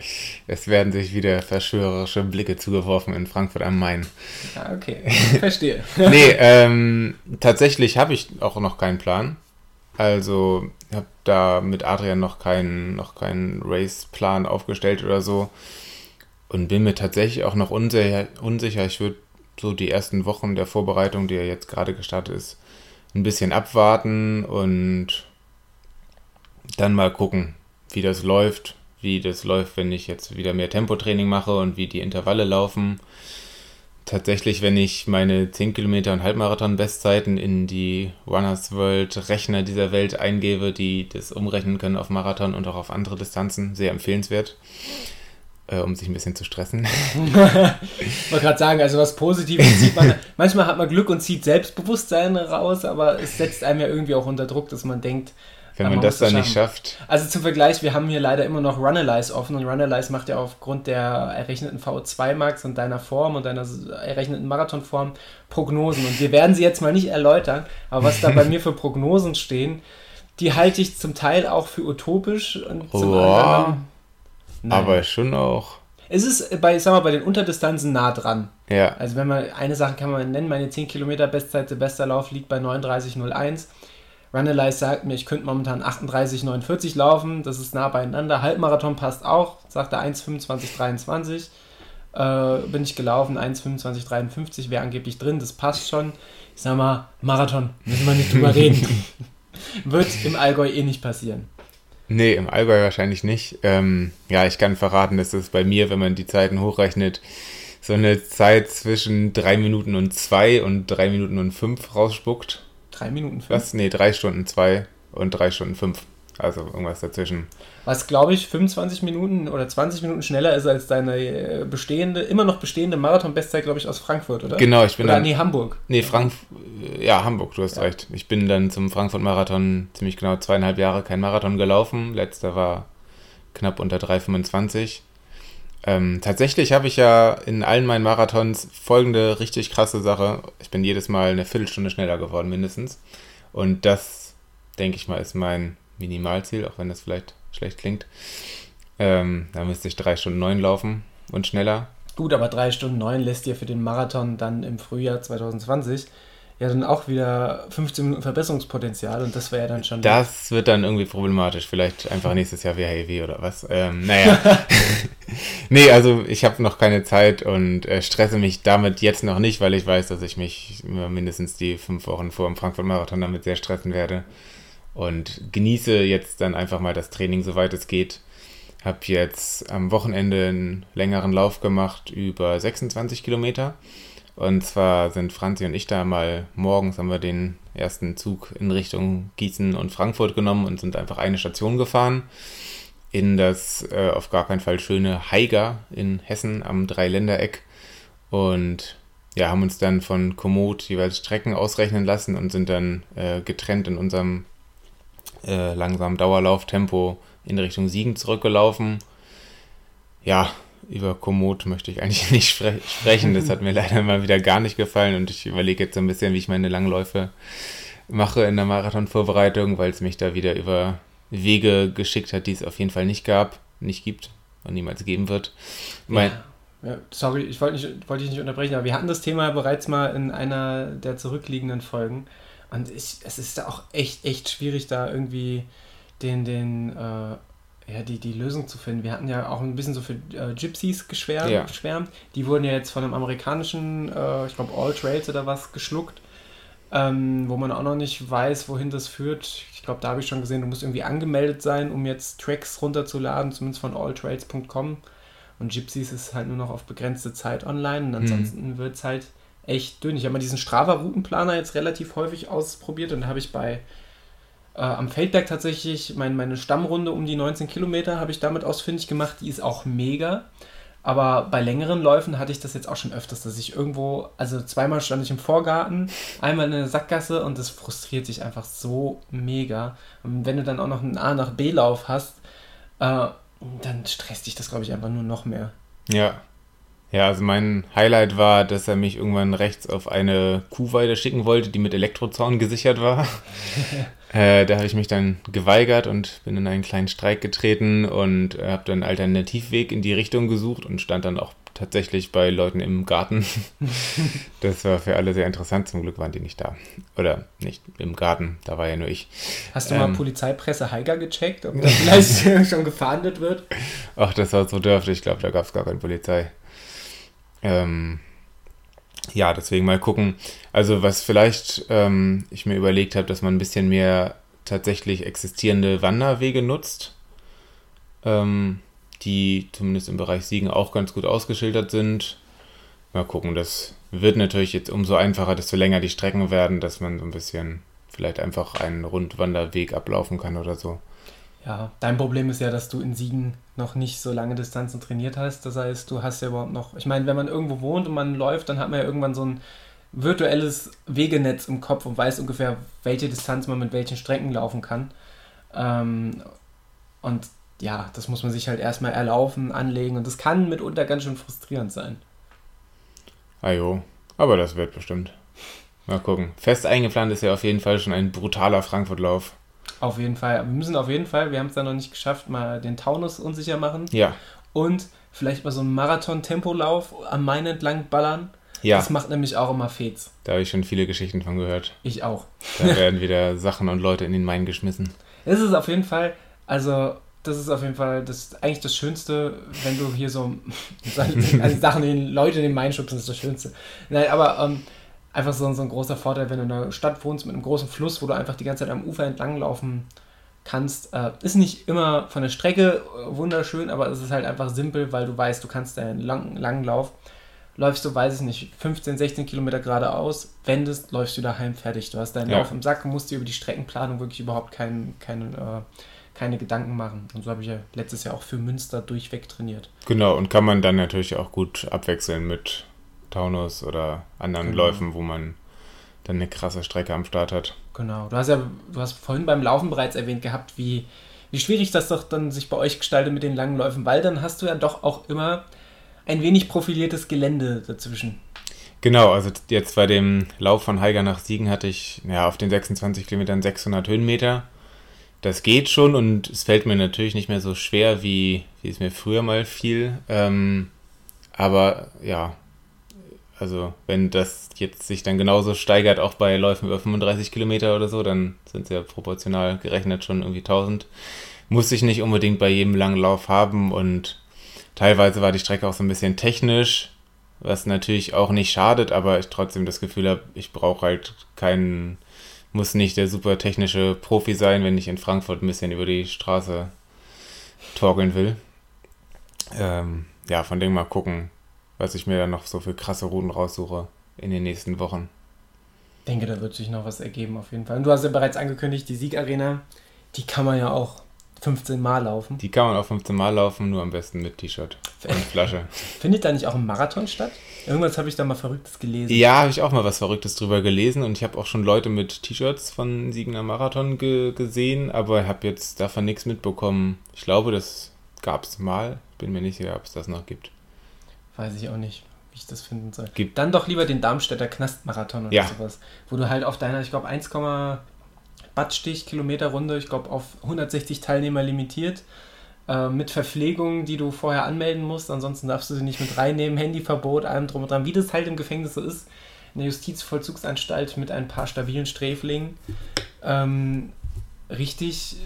Es werden sich wieder verschwörerische Blicke zugeworfen in Frankfurt am Main. Ja, okay. Verstehe. nee, ähm, tatsächlich habe ich auch noch keinen Plan. Also, ich habe da mit Adrian noch keinen, noch keinen Race-Plan aufgestellt oder so. Und bin mir tatsächlich auch noch unsicher. unsicher. Ich würde so die ersten Wochen der Vorbereitung, die ja jetzt gerade gestartet ist, ein bisschen abwarten und dann mal gucken, wie das läuft. Wie das läuft, wenn ich jetzt wieder mehr Tempotraining mache und wie die Intervalle laufen tatsächlich, wenn ich meine 10 Kilometer und Halbmarathon-Bestzeiten in die Runners World Rechner dieser Welt eingebe, die das umrechnen können auf Marathon und auch auf andere Distanzen, sehr empfehlenswert, äh, um sich ein bisschen zu stressen. Ich wollte gerade sagen, also was Positives sieht man. Manchmal hat man Glück und zieht Selbstbewusstsein raus, aber es setzt einem ja irgendwie auch unter Druck, dass man denkt, Wenn man man das dann nicht schafft, Also zum Vergleich, wir haben hier leider immer noch Runalyze offen und Runalyze macht ja aufgrund der errechneten VO2-Max und deiner Form und deiner errechneten Marathonform Prognosen. Und wir werden sie jetzt mal nicht erläutern, aber was da bei mir für Prognosen stehen, die halte ich zum Teil auch für utopisch und zum Boah. anderen. Nein. aber schon auch, es ist bei, sag mal, bei den Unterdistanzen nah dran. ja, Also wenn man, eine Sache kann man nennen, meine 10 Kilometer Bestzeit, Silvesterlauf liegt bei 39,01. Runalyze sagt mir, ich könnte momentan 38,49 laufen, das ist nah beieinander. Halbmarathon passt auch, sagt er 1,25,23. Äh, bin ich gelaufen, 1,25,53 wäre angeblich drin, das passt schon. Ich sag mal, Marathon, müssen wir nicht drüber reden. Wird im Allgäu eh nicht passieren. nee, im Allgäu wahrscheinlich nicht. Ähm, ja, ich kann verraten, dass es bei mir, wenn man die Zeiten hochrechnet, so eine Zeit zwischen 3 Minuten und 2 und 3 Minuten und 5 rausspuckt. Drei Minuten fünf. Was? Nee, 3 Stunden 2 und 3 Stunden 5. Also irgendwas dazwischen. Was, glaube ich, 25 Minuten oder 20 Minuten schneller ist als deine äh, bestehende, immer noch bestehende Marathon-Bestzeit, glaube ich, aus Frankfurt, oder? Genau, ich bin Oder dann. nee, Hamburg. Nee, Frank. Ja, Hamburg, du hast Ja. recht. Ich bin dann zum Frankfurt-Marathon ziemlich genau zweieinhalb Jahre kein Marathon gelaufen. Letzter war knapp unter 3,25. Ähm, tatsächlich habe ich ja in allen meinen Marathons folgende richtig krasse Sache. Ich bin jedes Mal eine Viertelstunde schneller geworden, mindestens. Und das, denke ich mal, ist mein Minimalziel, auch wenn das vielleicht schlecht klingt. Ähm, da müsste ich drei Stunden neun laufen und schneller. Gut, aber 3 Stunden 9 lässt dir für den Marathon dann im Frühjahr 2020 ja dann auch wieder 15 Minuten Verbesserungspotenzial und das wäre ja dann schon. Das wird dann irgendwie problematisch. Vielleicht einfach nächstes Jahr WHEW oder was. Ähm, naja. nee, also ich habe noch keine Zeit und äh, stresse mich damit jetzt noch nicht, weil ich weiß, dass ich mich mindestens die fünf Wochen vor dem Frankfurt-Marathon damit sehr stressen werde. Und genieße jetzt dann einfach mal das Training, soweit es geht. Habe jetzt am Wochenende einen längeren Lauf gemacht über 26 Kilometer. Und zwar sind Franzi und ich da mal morgens haben wir den ersten Zug in Richtung Gießen und Frankfurt genommen und sind einfach eine Station gefahren in das äh, auf gar keinen Fall schöne Haiger in Hessen am Dreiländereck und ja, haben uns dann von Komoot jeweils Strecken ausrechnen lassen und sind dann äh, getrennt in unserem äh, langsamen Dauerlauftempo in Richtung Siegen zurückgelaufen. Ja, über Komoot möchte ich eigentlich nicht spre sprechen. Das hat mir leider mal wieder gar nicht gefallen und ich überlege jetzt so ein bisschen, wie ich meine Langläufe mache in der Marathonvorbereitung, weil es mich da wieder über Wege geschickt hat, die es auf jeden Fall nicht gab, nicht gibt und niemals geben wird. Mein, ja. Ja, sorry, ich wollte wollte dich nicht unterbrechen, aber wir hatten das Thema bereits mal in einer der zurückliegenden Folgen. Und ich, es ist da auch echt, echt schwierig, da irgendwie den, den, äh, ja, die, die Lösung zu finden. Wir hatten ja auch ein bisschen so für äh, Gypsies geschwärmt, Ja. geschwärmt. Die wurden ja jetzt von einem amerikanischen, äh, ich glaube All Trails oder was, geschluckt. Ähm, wo man auch noch nicht weiß, wohin das führt. Ich glaube, da habe ich schon gesehen, du musst irgendwie angemeldet sein, um jetzt Tracks runterzuladen, zumindest von alltrails.com. Und Gypsies ist halt nur noch auf begrenzte Zeit online und ansonsten wird es halt echt dünn. Ich habe mal diesen Strava-Routenplaner jetzt relativ häufig ausprobiert und da habe ich bei äh, am Feldberg tatsächlich mein, meine Stammrunde um die 19 Kilometer habe ich damit ausfindig gemacht. Die ist auch mega. Aber bei längeren Läufen hatte ich das jetzt auch schon öfters, dass ich irgendwo, also zweimal stand ich im Vorgarten, einmal in der Sackgasse und das frustriert dich einfach so mega. Und wenn du dann auch noch einen A nach B-Lauf hast, äh, dann stresst dich das, glaube ich, einfach nur noch mehr. Ja. Ja, also mein Highlight war, dass er mich irgendwann rechts auf eine Kuhweide schicken wollte, die mit Elektrozaun gesichert war. äh, da habe ich mich dann geweigert und bin in einen kleinen Streik getreten und äh, habe dann einen Alternativweg in die Richtung gesucht und stand dann auch tatsächlich bei Leuten im Garten. das war für alle sehr interessant. Zum Glück waren die nicht da. Oder nicht im Garten, da war ja nur ich. Hast du ähm, mal Polizeipresse Heiger gecheckt, ob da vielleicht schon gefahndet wird? Ach, das war so dürftig. Ich glaube, da gab es gar keine Polizei. Ähm, ja, deswegen mal gucken. Also was vielleicht ähm, ich mir überlegt habe, dass man ein bisschen mehr tatsächlich existierende Wanderwege nutzt, ähm, die zumindest im Bereich Siegen auch ganz gut ausgeschildert sind. Mal gucken, das wird natürlich jetzt umso einfacher, desto länger die Strecken werden, dass man so ein bisschen vielleicht einfach einen Rundwanderweg ablaufen kann oder so. Ja, dein Problem ist ja, dass du in Siegen noch nicht so lange Distanzen trainiert hast. Das heißt, du hast ja überhaupt noch. Ich meine, wenn man irgendwo wohnt und man läuft, dann hat man ja irgendwann so ein virtuelles Wegenetz im Kopf und weiß ungefähr, welche Distanz man mit welchen Strecken laufen kann. Ähm, und ja, das muss man sich halt erstmal erlaufen, anlegen und das kann mitunter ganz schön frustrierend sein. Ajo, aber das wird bestimmt. Mal gucken. Fest eingeplant ist ja auf jeden Fall schon ein brutaler Frankfurt-Lauf. Auf jeden Fall. Wir müssen auf jeden Fall, wir haben es da noch nicht geschafft, mal den Taunus unsicher machen. Ja. Und vielleicht mal so einen Marathon-Tempolauf am Main entlang ballern. Ja. Das macht nämlich auch immer Fets. Da habe ich schon viele Geschichten von gehört. Ich auch. Da werden wieder Sachen und Leute in den Main geschmissen. Es ist auf jeden Fall, also das ist auf jeden Fall das eigentlich das Schönste, wenn du hier so also Sachen, die Leute in den Main schubsen, ist das Schönste. Nein, aber ähm, einfach so, so ein großer Vorteil, wenn du in einer Stadt wohnst mit einem großen Fluss, wo du einfach die ganze Zeit am Ufer entlanglaufen kannst. Äh, ist nicht immer von der Strecke äh, wunderschön, aber es ist halt einfach simpel, weil du weißt, du kannst deinen langen, langen Lauf. Läufst du, weiß ich nicht, 15, 16 Kilometer geradeaus, wendest, läufst du daheim fertig. Du hast deinen ja. Lauf im Sack, musst dir über die Streckenplanung wirklich überhaupt kein, kein, äh, keine Gedanken machen. Und so habe ich ja letztes Jahr auch für Münster durchweg trainiert. Genau, und kann man dann natürlich auch gut abwechseln mit Taunus oder anderen genau. Läufen, wo man dann eine krasse Strecke am Start hat. Genau. Du hast ja, du hast vorhin beim Laufen bereits erwähnt gehabt, wie, wie schwierig das doch dann sich bei euch gestaltet mit den langen Läufen, weil dann hast du ja doch auch immer ein wenig profiliertes Gelände dazwischen. Genau, also jetzt bei dem Lauf von Heiger nach Siegen hatte ich ja auf den 26 Kilometern 600 Höhenmeter. Das geht schon und es fällt mir natürlich nicht mehr so schwer, wie, wie es mir früher mal fiel. Ähm, aber ja, also wenn das jetzt sich dann genauso steigert, auch bei Läufen über 35 Kilometer oder so, dann sind sie ja proportional gerechnet schon irgendwie 1000. Muss ich nicht unbedingt bei jedem langen Lauf haben und teilweise war die Strecke auch so ein bisschen technisch, was natürlich auch nicht schadet, aber ich trotzdem das Gefühl habe, ich brauche halt keinen, muss nicht der super technische Profi sein, wenn ich in Frankfurt ein bisschen über die Straße torkeln will. Ähm, ja, von dem mal gucken, was ich mir dann noch so für krasse Routen raussuche in den nächsten Wochen. Ich denke, da wird sich noch was ergeben auf jeden Fall. Und du hast ja bereits angekündigt, die Siegarena, die kann man ja auch 15 Mal laufen. Die kann man auch 15 Mal laufen, nur am besten mit T-Shirt und Flasche. Findet da nicht auch ein Marathon statt? Irgendwas habe ich da mal Verrücktes gelesen. Ja, habe ich auch mal was Verrücktes drüber gelesen und ich habe auch schon Leute mit T-Shirts von Siegener Marathon ge gesehen, aber habe jetzt davon nichts mitbekommen. Ich glaube, das gab es mal. Bin mir nicht sicher, ob es das noch gibt. Weiß ich auch nicht, wie ich das finden soll. Gibt. Dann doch lieber den Darmstädter Knastmarathon oder ja. sowas. Wo du halt auf deiner, ich glaube, 1, Badstich Kilometer Runde, ich glaube, auf 160 Teilnehmer limitiert. Äh, mit Verpflegung, die du vorher anmelden musst. Ansonsten darfst du sie nicht mit reinnehmen. Handyverbot, allem drum und dran. Wie das halt im Gefängnis so ist. In der Justizvollzugsanstalt mit ein paar stabilen Sträflingen. Ähm, richtig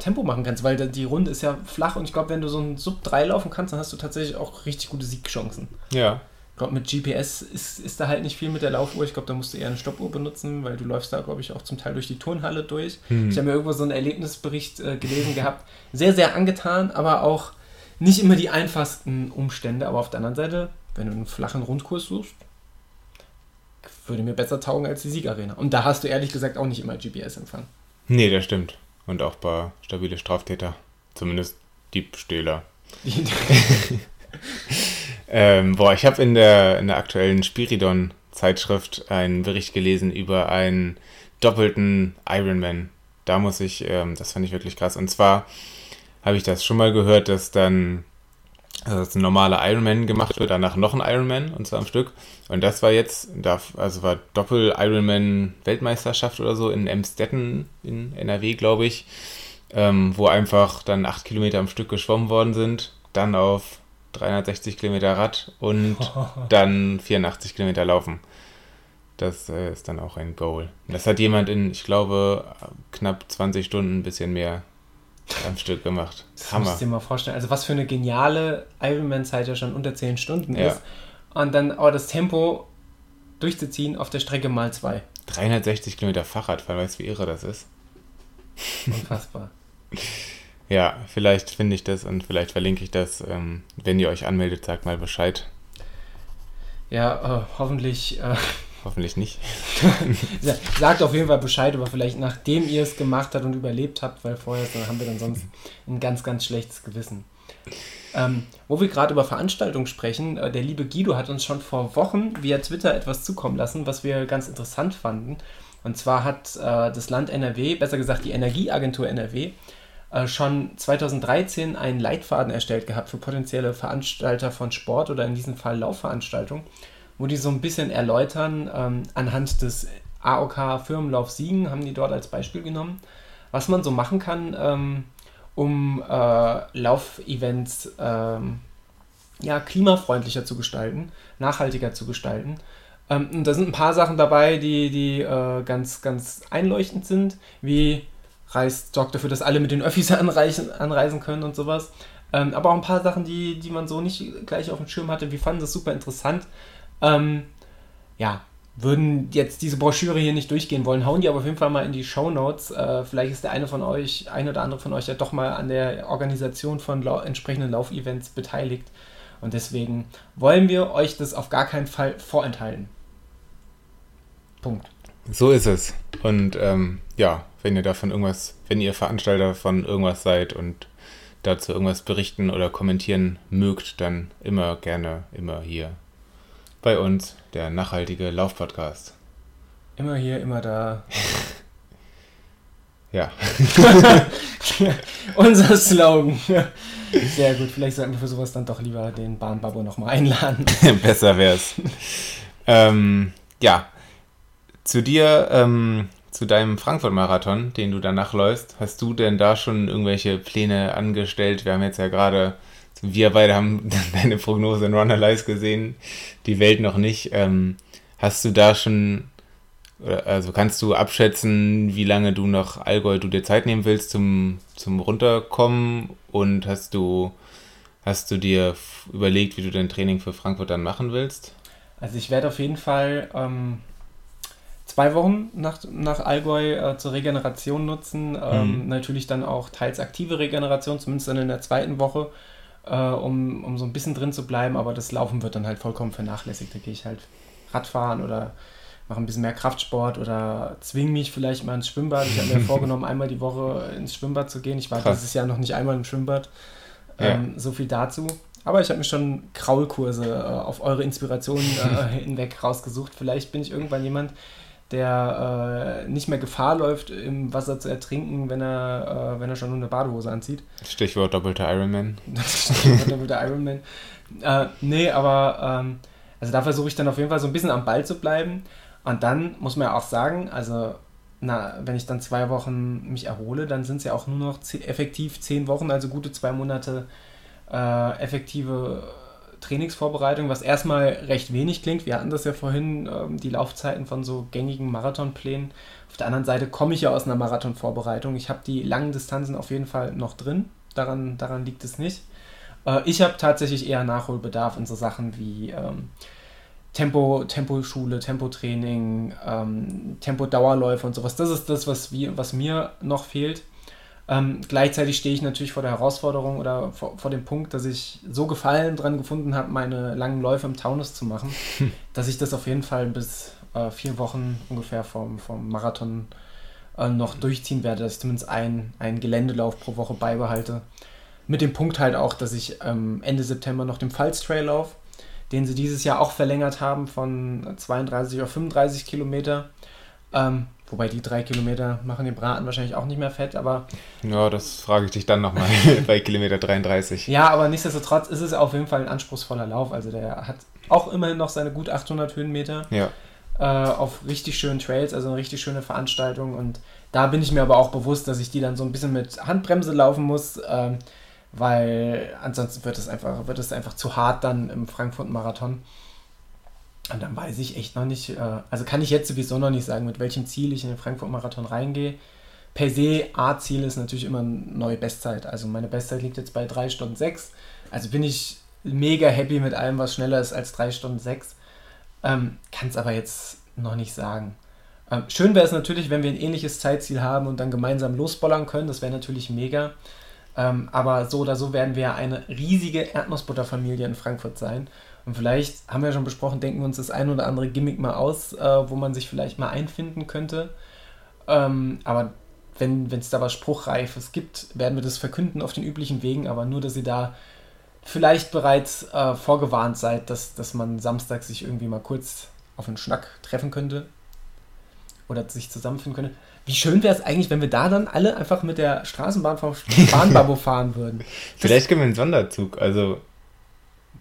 Tempo machen kannst, weil die Runde ist ja flach und ich glaube, wenn du so ein Sub 3 laufen kannst, dann hast du tatsächlich auch richtig gute Siegchancen. Ja. Ich glaube, mit GPS ist, ist da halt nicht viel mit der Laufuhr. Ich glaube, da musst du eher eine Stoppuhr benutzen, weil du läufst da, glaube ich, auch zum Teil durch die Turnhalle durch. Hm. Ich habe mir irgendwo so einen Erlebnisbericht äh, gelesen gehabt. Sehr, sehr angetan, aber auch nicht immer die einfachsten Umstände. Aber auf der anderen Seite, wenn du einen flachen Rundkurs suchst, würde mir besser taugen als die Siegarena. Und da hast du ehrlich gesagt auch nicht immer GPS-Empfang. Nee, das stimmt. Und auch bei stabile Straftäter. Zumindest Diebstähler. Ähm, boah, ich habe in der, in der aktuellen Spiridon-Zeitschrift einen Bericht gelesen über einen doppelten Ironman. Da muss ich, ähm, das fand ich wirklich krass. Und zwar habe ich das schon mal gehört, dass dann also ein normaler Ironman gemacht wird, danach noch ein Ironman und zwar am Stück. Und das war jetzt, also war Doppel-Ironman-Weltmeisterschaft oder so in Emstetten in NRW, glaube ich, ähm, wo einfach dann acht Kilometer am Stück geschwommen worden sind, dann auf 360 Kilometer Rad und dann 84 Kilometer laufen. Das äh, ist dann auch ein Goal. Das hat jemand in, ich glaube, knapp 20 Stunden ein bisschen mehr am Stück gemacht. Das Hammer. musst du dir mal vorstellen. Also was für eine geniale Ironman-Zeit ja schon unter 10 Stunden ja. ist. Und dann aber das Tempo durchzuziehen auf der Strecke mal zwei. 360 Kilometer Fahrradfahren, weißt du, wie irre das ist? Unfassbar. ja, vielleicht finde ich das und vielleicht verlinke ich das. Ähm, wenn ihr euch anmeldet, sagt mal Bescheid. Ja, äh, hoffentlich äh, Hoffentlich nicht. Sagt auf jeden Fall Bescheid, aber vielleicht nachdem ihr es gemacht habt und überlebt habt, weil vorher dann haben wir dann sonst ein ganz, ganz schlechtes Gewissen. Ähm, wo wir gerade über Veranstaltungen sprechen, äh, der liebe Guido hat uns schon vor Wochen via Twitter etwas zukommen lassen, was wir ganz interessant fanden. Und zwar hat äh, das Land NRW, besser gesagt die Energieagentur NRW, äh, schon 2013 einen Leitfaden erstellt gehabt für potenzielle Veranstalter von Sport oder in diesem Fall Laufveranstaltungen wo die so ein bisschen erläutern, ähm, anhand des AOK Firmenlauf Siegen haben die dort als Beispiel genommen, was man so machen kann, ähm, um äh, Laufevents ähm, ja, klimafreundlicher zu gestalten, nachhaltiger zu gestalten. Ähm, und da sind ein paar Sachen dabei, die, die äh, ganz, ganz einleuchtend sind, wie reist, sorgt dafür, dass alle mit den Öffis anreisen, anreisen können und sowas. Ähm, aber auch ein paar Sachen, die, die man so nicht gleich auf dem Schirm hatte. Wir fanden das super interessant. Ähm, ja, würden jetzt diese Broschüre hier nicht durchgehen wollen, hauen die aber auf jeden Fall mal in die Show Notes. Äh, vielleicht ist der eine von euch, ein oder andere von euch ja doch mal an der Organisation von lau entsprechenden Laufevents beteiligt. Und deswegen wollen wir euch das auf gar keinen Fall vorenthalten. Punkt. So ist es. Und ähm, ja, wenn ihr davon irgendwas, wenn ihr Veranstalter von irgendwas seid und dazu irgendwas berichten oder kommentieren mögt, dann immer gerne, immer hier bei uns, der nachhaltige Laufpodcast. Immer hier, immer da. ja. Unser Slogan. Sehr gut, vielleicht sollten wir für sowas dann doch lieber den Bahnbabo nochmal einladen. Besser wär's. ähm, ja, zu dir, ähm, zu deinem Frankfurt-Marathon, den du danach läufst, hast du denn da schon irgendwelche Pläne angestellt? Wir haben jetzt ja gerade wir beide haben deine Prognose in Run Alive gesehen, die Welt noch nicht. Ähm, hast du da schon, also kannst du abschätzen, wie lange du nach Allgäu du dir Zeit nehmen willst zum, zum Runterkommen und hast du, hast du dir überlegt, wie du dein Training für Frankfurt dann machen willst? Also ich werde auf jeden Fall ähm, zwei Wochen nach, nach Allgäu äh, zur Regeneration nutzen. Ähm, mhm. Natürlich dann auch teils aktive Regeneration, zumindest dann in der zweiten Woche äh, um, um so ein bisschen drin zu bleiben, aber das Laufen wird dann halt vollkommen vernachlässigt. Da gehe ich halt Radfahren oder mache ein bisschen mehr Kraftsport oder zwinge mich vielleicht mal ins Schwimmbad. Ich habe mir vorgenommen, einmal die Woche ins Schwimmbad zu gehen. Ich war Krass. dieses Jahr noch nicht einmal im Schwimmbad. Ähm, ja. So viel dazu. Aber ich habe mir schon Kraulkurse äh, auf eure Inspiration äh, hinweg rausgesucht. Vielleicht bin ich irgendwann jemand, der äh, nicht mehr Gefahr läuft, im Wasser zu ertrinken, wenn er, äh, wenn er schon nur eine Badehose anzieht. Stichwort doppelter Ironman. Stichwort doppelter Ironman. Äh, nee, aber ähm, also da versuche ich dann auf jeden Fall so ein bisschen am Ball zu bleiben. Und dann muss man ja auch sagen, also na, wenn ich dann zwei Wochen mich erhole, dann sind es ja auch nur noch effektiv zehn Wochen, also gute zwei Monate äh, effektive Trainingsvorbereitung, was erstmal recht wenig klingt. Wir hatten das ja vorhin, ähm, die Laufzeiten von so gängigen Marathonplänen. Auf der anderen Seite komme ich ja aus einer Marathonvorbereitung. Ich habe die langen Distanzen auf jeden Fall noch drin. Daran, daran liegt es nicht. Äh, ich habe tatsächlich eher Nachholbedarf in so Sachen wie ähm, Tempo, Temposchule, Tempotraining, ähm, Tempodauerläufe und sowas. Das ist das, was, wir, was mir noch fehlt. Ähm, gleichzeitig stehe ich natürlich vor der Herausforderung oder vor, vor dem Punkt, dass ich so Gefallen dran gefunden habe, meine langen Läufe im Taunus zu machen, dass ich das auf jeden Fall bis äh, vier Wochen ungefähr vom, vom Marathon äh, noch durchziehen werde, dass ich zumindest einen, einen Geländelauf pro Woche beibehalte. Mit dem Punkt halt auch, dass ich ähm, Ende September noch den Pfalz Trail laufe. den sie dieses Jahr auch verlängert haben von 32 auf 35 Kilometer. Ähm, wobei die drei Kilometer machen den Braten wahrscheinlich auch nicht mehr fett, aber. Ja, das frage ich dich dann nochmal bei Kilometer 33. Ja, aber nichtsdestotrotz ist es auf jeden Fall ein anspruchsvoller Lauf. Also der hat auch immerhin noch seine gut 800 Höhenmeter. Ja. Äh, auf richtig schönen Trails, also eine richtig schöne Veranstaltung. Und da bin ich mir aber auch bewusst, dass ich die dann so ein bisschen mit Handbremse laufen muss. Ähm, weil ansonsten wird es einfach, wird es einfach zu hart dann im Frankfurt-Marathon. Und dann weiß ich echt noch nicht, äh, also kann ich jetzt sowieso noch nicht sagen, mit welchem Ziel ich in den Frankfurt-Marathon reingehe. Per se, A-Ziel ist natürlich immer eine neue Bestzeit. Also meine Bestzeit liegt jetzt bei 3 Stunden 6. Also bin ich mega happy mit allem, was schneller ist als 3 Stunden 6. Ähm, kann es aber jetzt noch nicht sagen. Ähm, schön wäre es natürlich, wenn wir ein ähnliches Zeitziel haben und dann gemeinsam losbollern können. Das wäre natürlich mega. Ähm, aber so oder so werden wir eine riesige Erdnussbutterfamilie in Frankfurt sein. Und vielleicht haben wir ja schon besprochen, denken wir uns das ein oder andere Gimmick mal aus, äh, wo man sich vielleicht mal einfinden könnte. Ähm, aber wenn es da was Spruchreifes gibt, werden wir das verkünden auf den üblichen Wegen, aber nur, dass ihr da vielleicht bereits äh, vorgewarnt seid, dass, dass man Samstag sich irgendwie mal kurz auf einen Schnack treffen könnte oder sich zusammenfinden könnte. Wie schön wäre es eigentlich, wenn wir da dann alle einfach mit der Straßenbahn vom Bahnbabo fahren würden. Vielleicht können wir einen Sonderzug, also.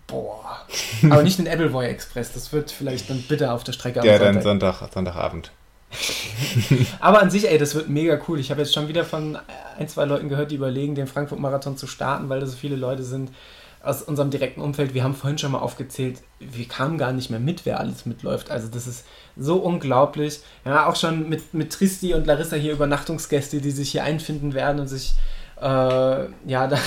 Boah. Aber nicht den Appleboy Express, das wird vielleicht dann bitter auf der Strecke. Ja, dann Sonntag, Sonntagabend. Aber an sich, ey, das wird mega cool. Ich habe jetzt schon wieder von ein, zwei Leuten gehört, die überlegen, den Frankfurt-Marathon zu starten, weil da so viele Leute sind aus unserem direkten Umfeld. Wir haben vorhin schon mal aufgezählt, wir kamen gar nicht mehr mit, wer alles mitläuft. Also das ist so unglaublich. Ja, auch schon mit, mit Tristi und Larissa hier Übernachtungsgäste, die sich hier einfinden werden und sich äh, ja, dann,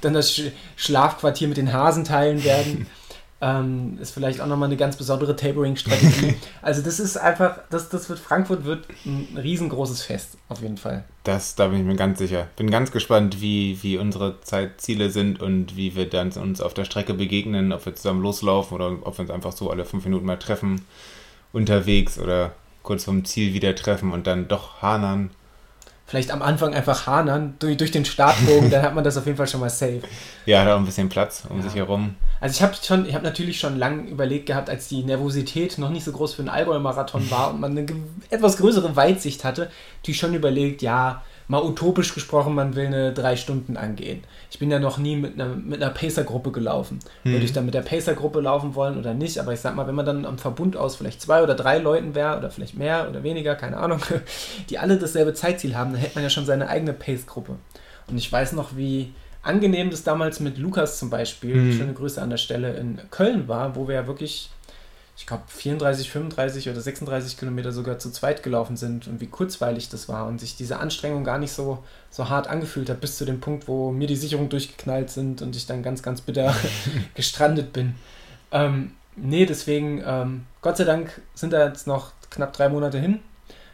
dann das Schlafquartier mit den Hasen teilen werden. Ähm, ist vielleicht auch nochmal eine ganz besondere Tapering-Strategie. also das ist einfach, das, das wird, Frankfurt wird ein riesengroßes Fest, auf jeden Fall. Das, da bin ich mir ganz sicher. Bin ganz gespannt, wie, wie unsere Zeitziele sind und wie wir dann uns auf der Strecke begegnen, ob wir zusammen loslaufen oder ob wir uns einfach so alle fünf Minuten mal treffen unterwegs oder kurz vom Ziel wieder treffen und dann doch hanern vielleicht am Anfang einfach hanern durch, durch den Startbogen, dann hat man das auf jeden Fall schon mal safe. Ja, da auch ein bisschen Platz um ja. sich herum. Also ich habe schon, ich habe natürlich schon lange überlegt gehabt, als die Nervosität noch nicht so groß für einen Allgäu-Marathon war und man eine etwas größere Weitsicht hatte, die schon überlegt, ja, mal utopisch gesprochen, man will eine drei Stunden angehen. Ich bin ja noch nie mit einer, mit einer Pacer-Gruppe gelaufen. Hm. Würde ich dann mit der Pacer-Gruppe laufen wollen oder nicht? Aber ich sag mal, wenn man dann am Verbund aus vielleicht zwei oder drei Leuten wäre oder vielleicht mehr oder weniger, keine Ahnung, die alle dasselbe Zeitziel haben, dann hätte man ja schon seine eigene Pace-Gruppe. Und ich weiß noch, wie angenehm das damals mit Lukas zum Beispiel, hm. schöne Grüße an der Stelle, in Köln war, wo wir ja wirklich ich glaube, 34, 35 oder 36 Kilometer sogar zu zweit gelaufen sind und wie kurzweilig das war und sich diese Anstrengung gar nicht so, so hart angefühlt hat, bis zu dem Punkt, wo mir die Sicherung durchgeknallt sind und ich dann ganz, ganz bitter gestrandet bin. Ähm, nee, deswegen, ähm, Gott sei Dank sind da jetzt noch knapp drei Monate hin.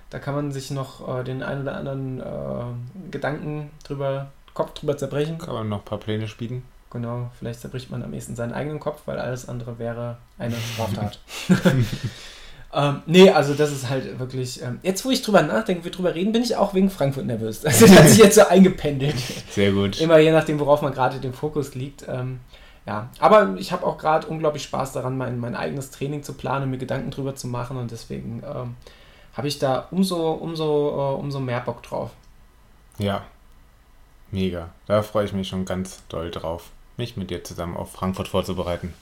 Da kann man sich noch äh, den einen oder anderen äh, Gedanken drüber, Kopf drüber zerbrechen. Kann man noch ein paar Pläne spielen. Genau, vielleicht zerbricht man am ehesten seinen eigenen Kopf, weil alles andere wäre eine Straftat. ähm, nee, also das ist halt wirklich. Ähm, jetzt, wo ich drüber nachdenke, wir drüber reden, bin ich auch wegen Frankfurt nervös. Also das hat sich jetzt so eingependelt. Sehr gut. Immer je nachdem, worauf man gerade den Fokus liegt. Ähm, ja, aber ich habe auch gerade unglaublich Spaß daran, mein, mein eigenes Training zu planen, mir Gedanken drüber zu machen und deswegen ähm, habe ich da umso, umso, uh, umso mehr Bock drauf. Ja, mega. Da freue ich mich schon ganz doll drauf mich mit dir zusammen auf Frankfurt vorzubereiten.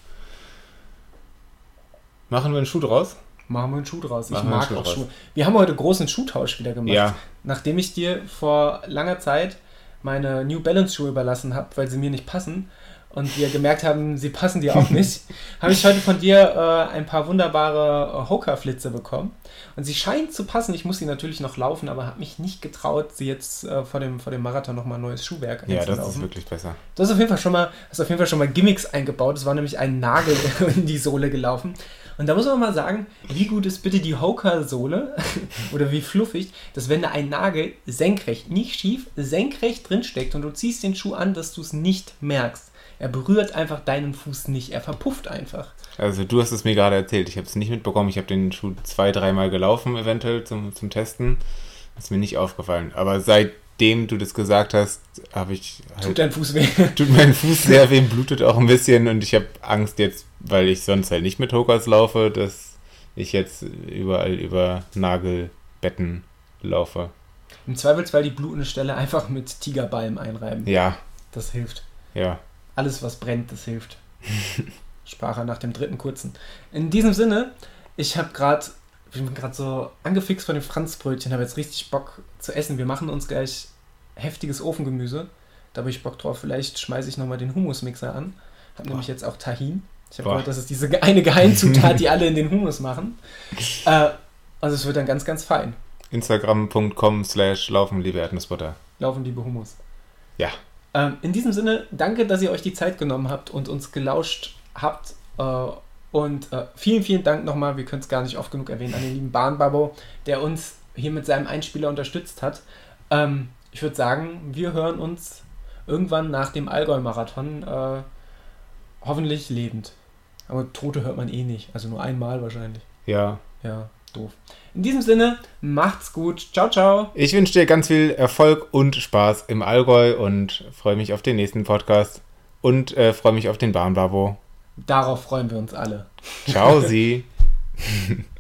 Machen wir einen Schuh draus? Machen wir einen Schuh draus. Ich Machen mag Schuh auch Schuhe. Wir haben heute großen Schuhtausch wieder gemacht. Ja. Nachdem ich dir vor langer Zeit meine New Balance Schuhe überlassen habe, weil sie mir nicht passen, und wir gemerkt haben, sie passen dir auch nicht, habe ich heute von dir äh, ein paar wunderbare äh, Hoka-Flitze bekommen. Und sie scheinen zu passen. Ich muss sie natürlich noch laufen, aber habe mich nicht getraut, sie jetzt äh, vor, dem, vor dem Marathon nochmal ein neues Schuhwerk Ja, das ist wirklich besser. Du hast auf jeden Fall schon mal, hast auf jeden Fall schon mal Gimmicks eingebaut. Es war nämlich ein Nagel in die Sohle gelaufen. Und da muss man mal sagen, wie gut ist bitte die Hoka-Sohle oder wie fluffig, dass wenn da ein Nagel senkrecht, nicht schief, senkrecht drinsteckt und du ziehst den Schuh an, dass du es nicht merkst. Er berührt einfach deinen Fuß nicht, er verpufft einfach. Also du hast es mir gerade erzählt, ich habe es nicht mitbekommen, ich habe den Schuh zwei, dreimal gelaufen eventuell zum, zum Testen. ist mir nicht aufgefallen. Aber seitdem du das gesagt hast, habe ich. Halt, tut dein Fuß weh? Tut mein Fuß sehr weh, blutet auch ein bisschen und ich habe Angst jetzt, weil ich sonst halt nicht mit Hokas laufe, dass ich jetzt überall über Nagelbetten laufe. Im Zweifelsfall die blutende Stelle einfach mit Tigerbalm einreiben. Ja. Das hilft. Ja. Alles, was brennt, das hilft. Sprach er nach dem dritten kurzen. In diesem Sinne, ich habe gerade ich bin gerade so angefixt von dem Franzbrötchen, habe jetzt richtig Bock zu essen. Wir machen uns gleich heftiges Ofengemüse. Da habe ich Bock drauf. Vielleicht schmeiße ich nochmal den Humusmixer an. Habe nämlich jetzt auch Tahin. Ich habe gehört, das ist diese eine Geheimzutat, die alle in den Humus machen. Äh, also es wird dann ganz, ganz fein. Instagram.com slash laufen liebe Erdnussbutter. Laufen liebe Humus. Ja. Ähm, in diesem Sinne, danke, dass ihr euch die Zeit genommen habt und uns gelauscht habt. Äh, und äh, vielen, vielen Dank nochmal, wir können es gar nicht oft genug erwähnen, an den lieben Bahnbabo, der uns hier mit seinem Einspieler unterstützt hat. Ähm, ich würde sagen, wir hören uns irgendwann nach dem Allgäu-Marathon äh, hoffentlich lebend. Aber Tote hört man eh nicht, also nur einmal wahrscheinlich. Ja. Ja, doof. In diesem Sinne, macht's gut. Ciao, ciao. Ich wünsche dir ganz viel Erfolg und Spaß im Allgäu und freue mich auf den nächsten Podcast. Und äh, freue mich auf den Bahnbabo. Darauf freuen wir uns alle. Ciao, Sie.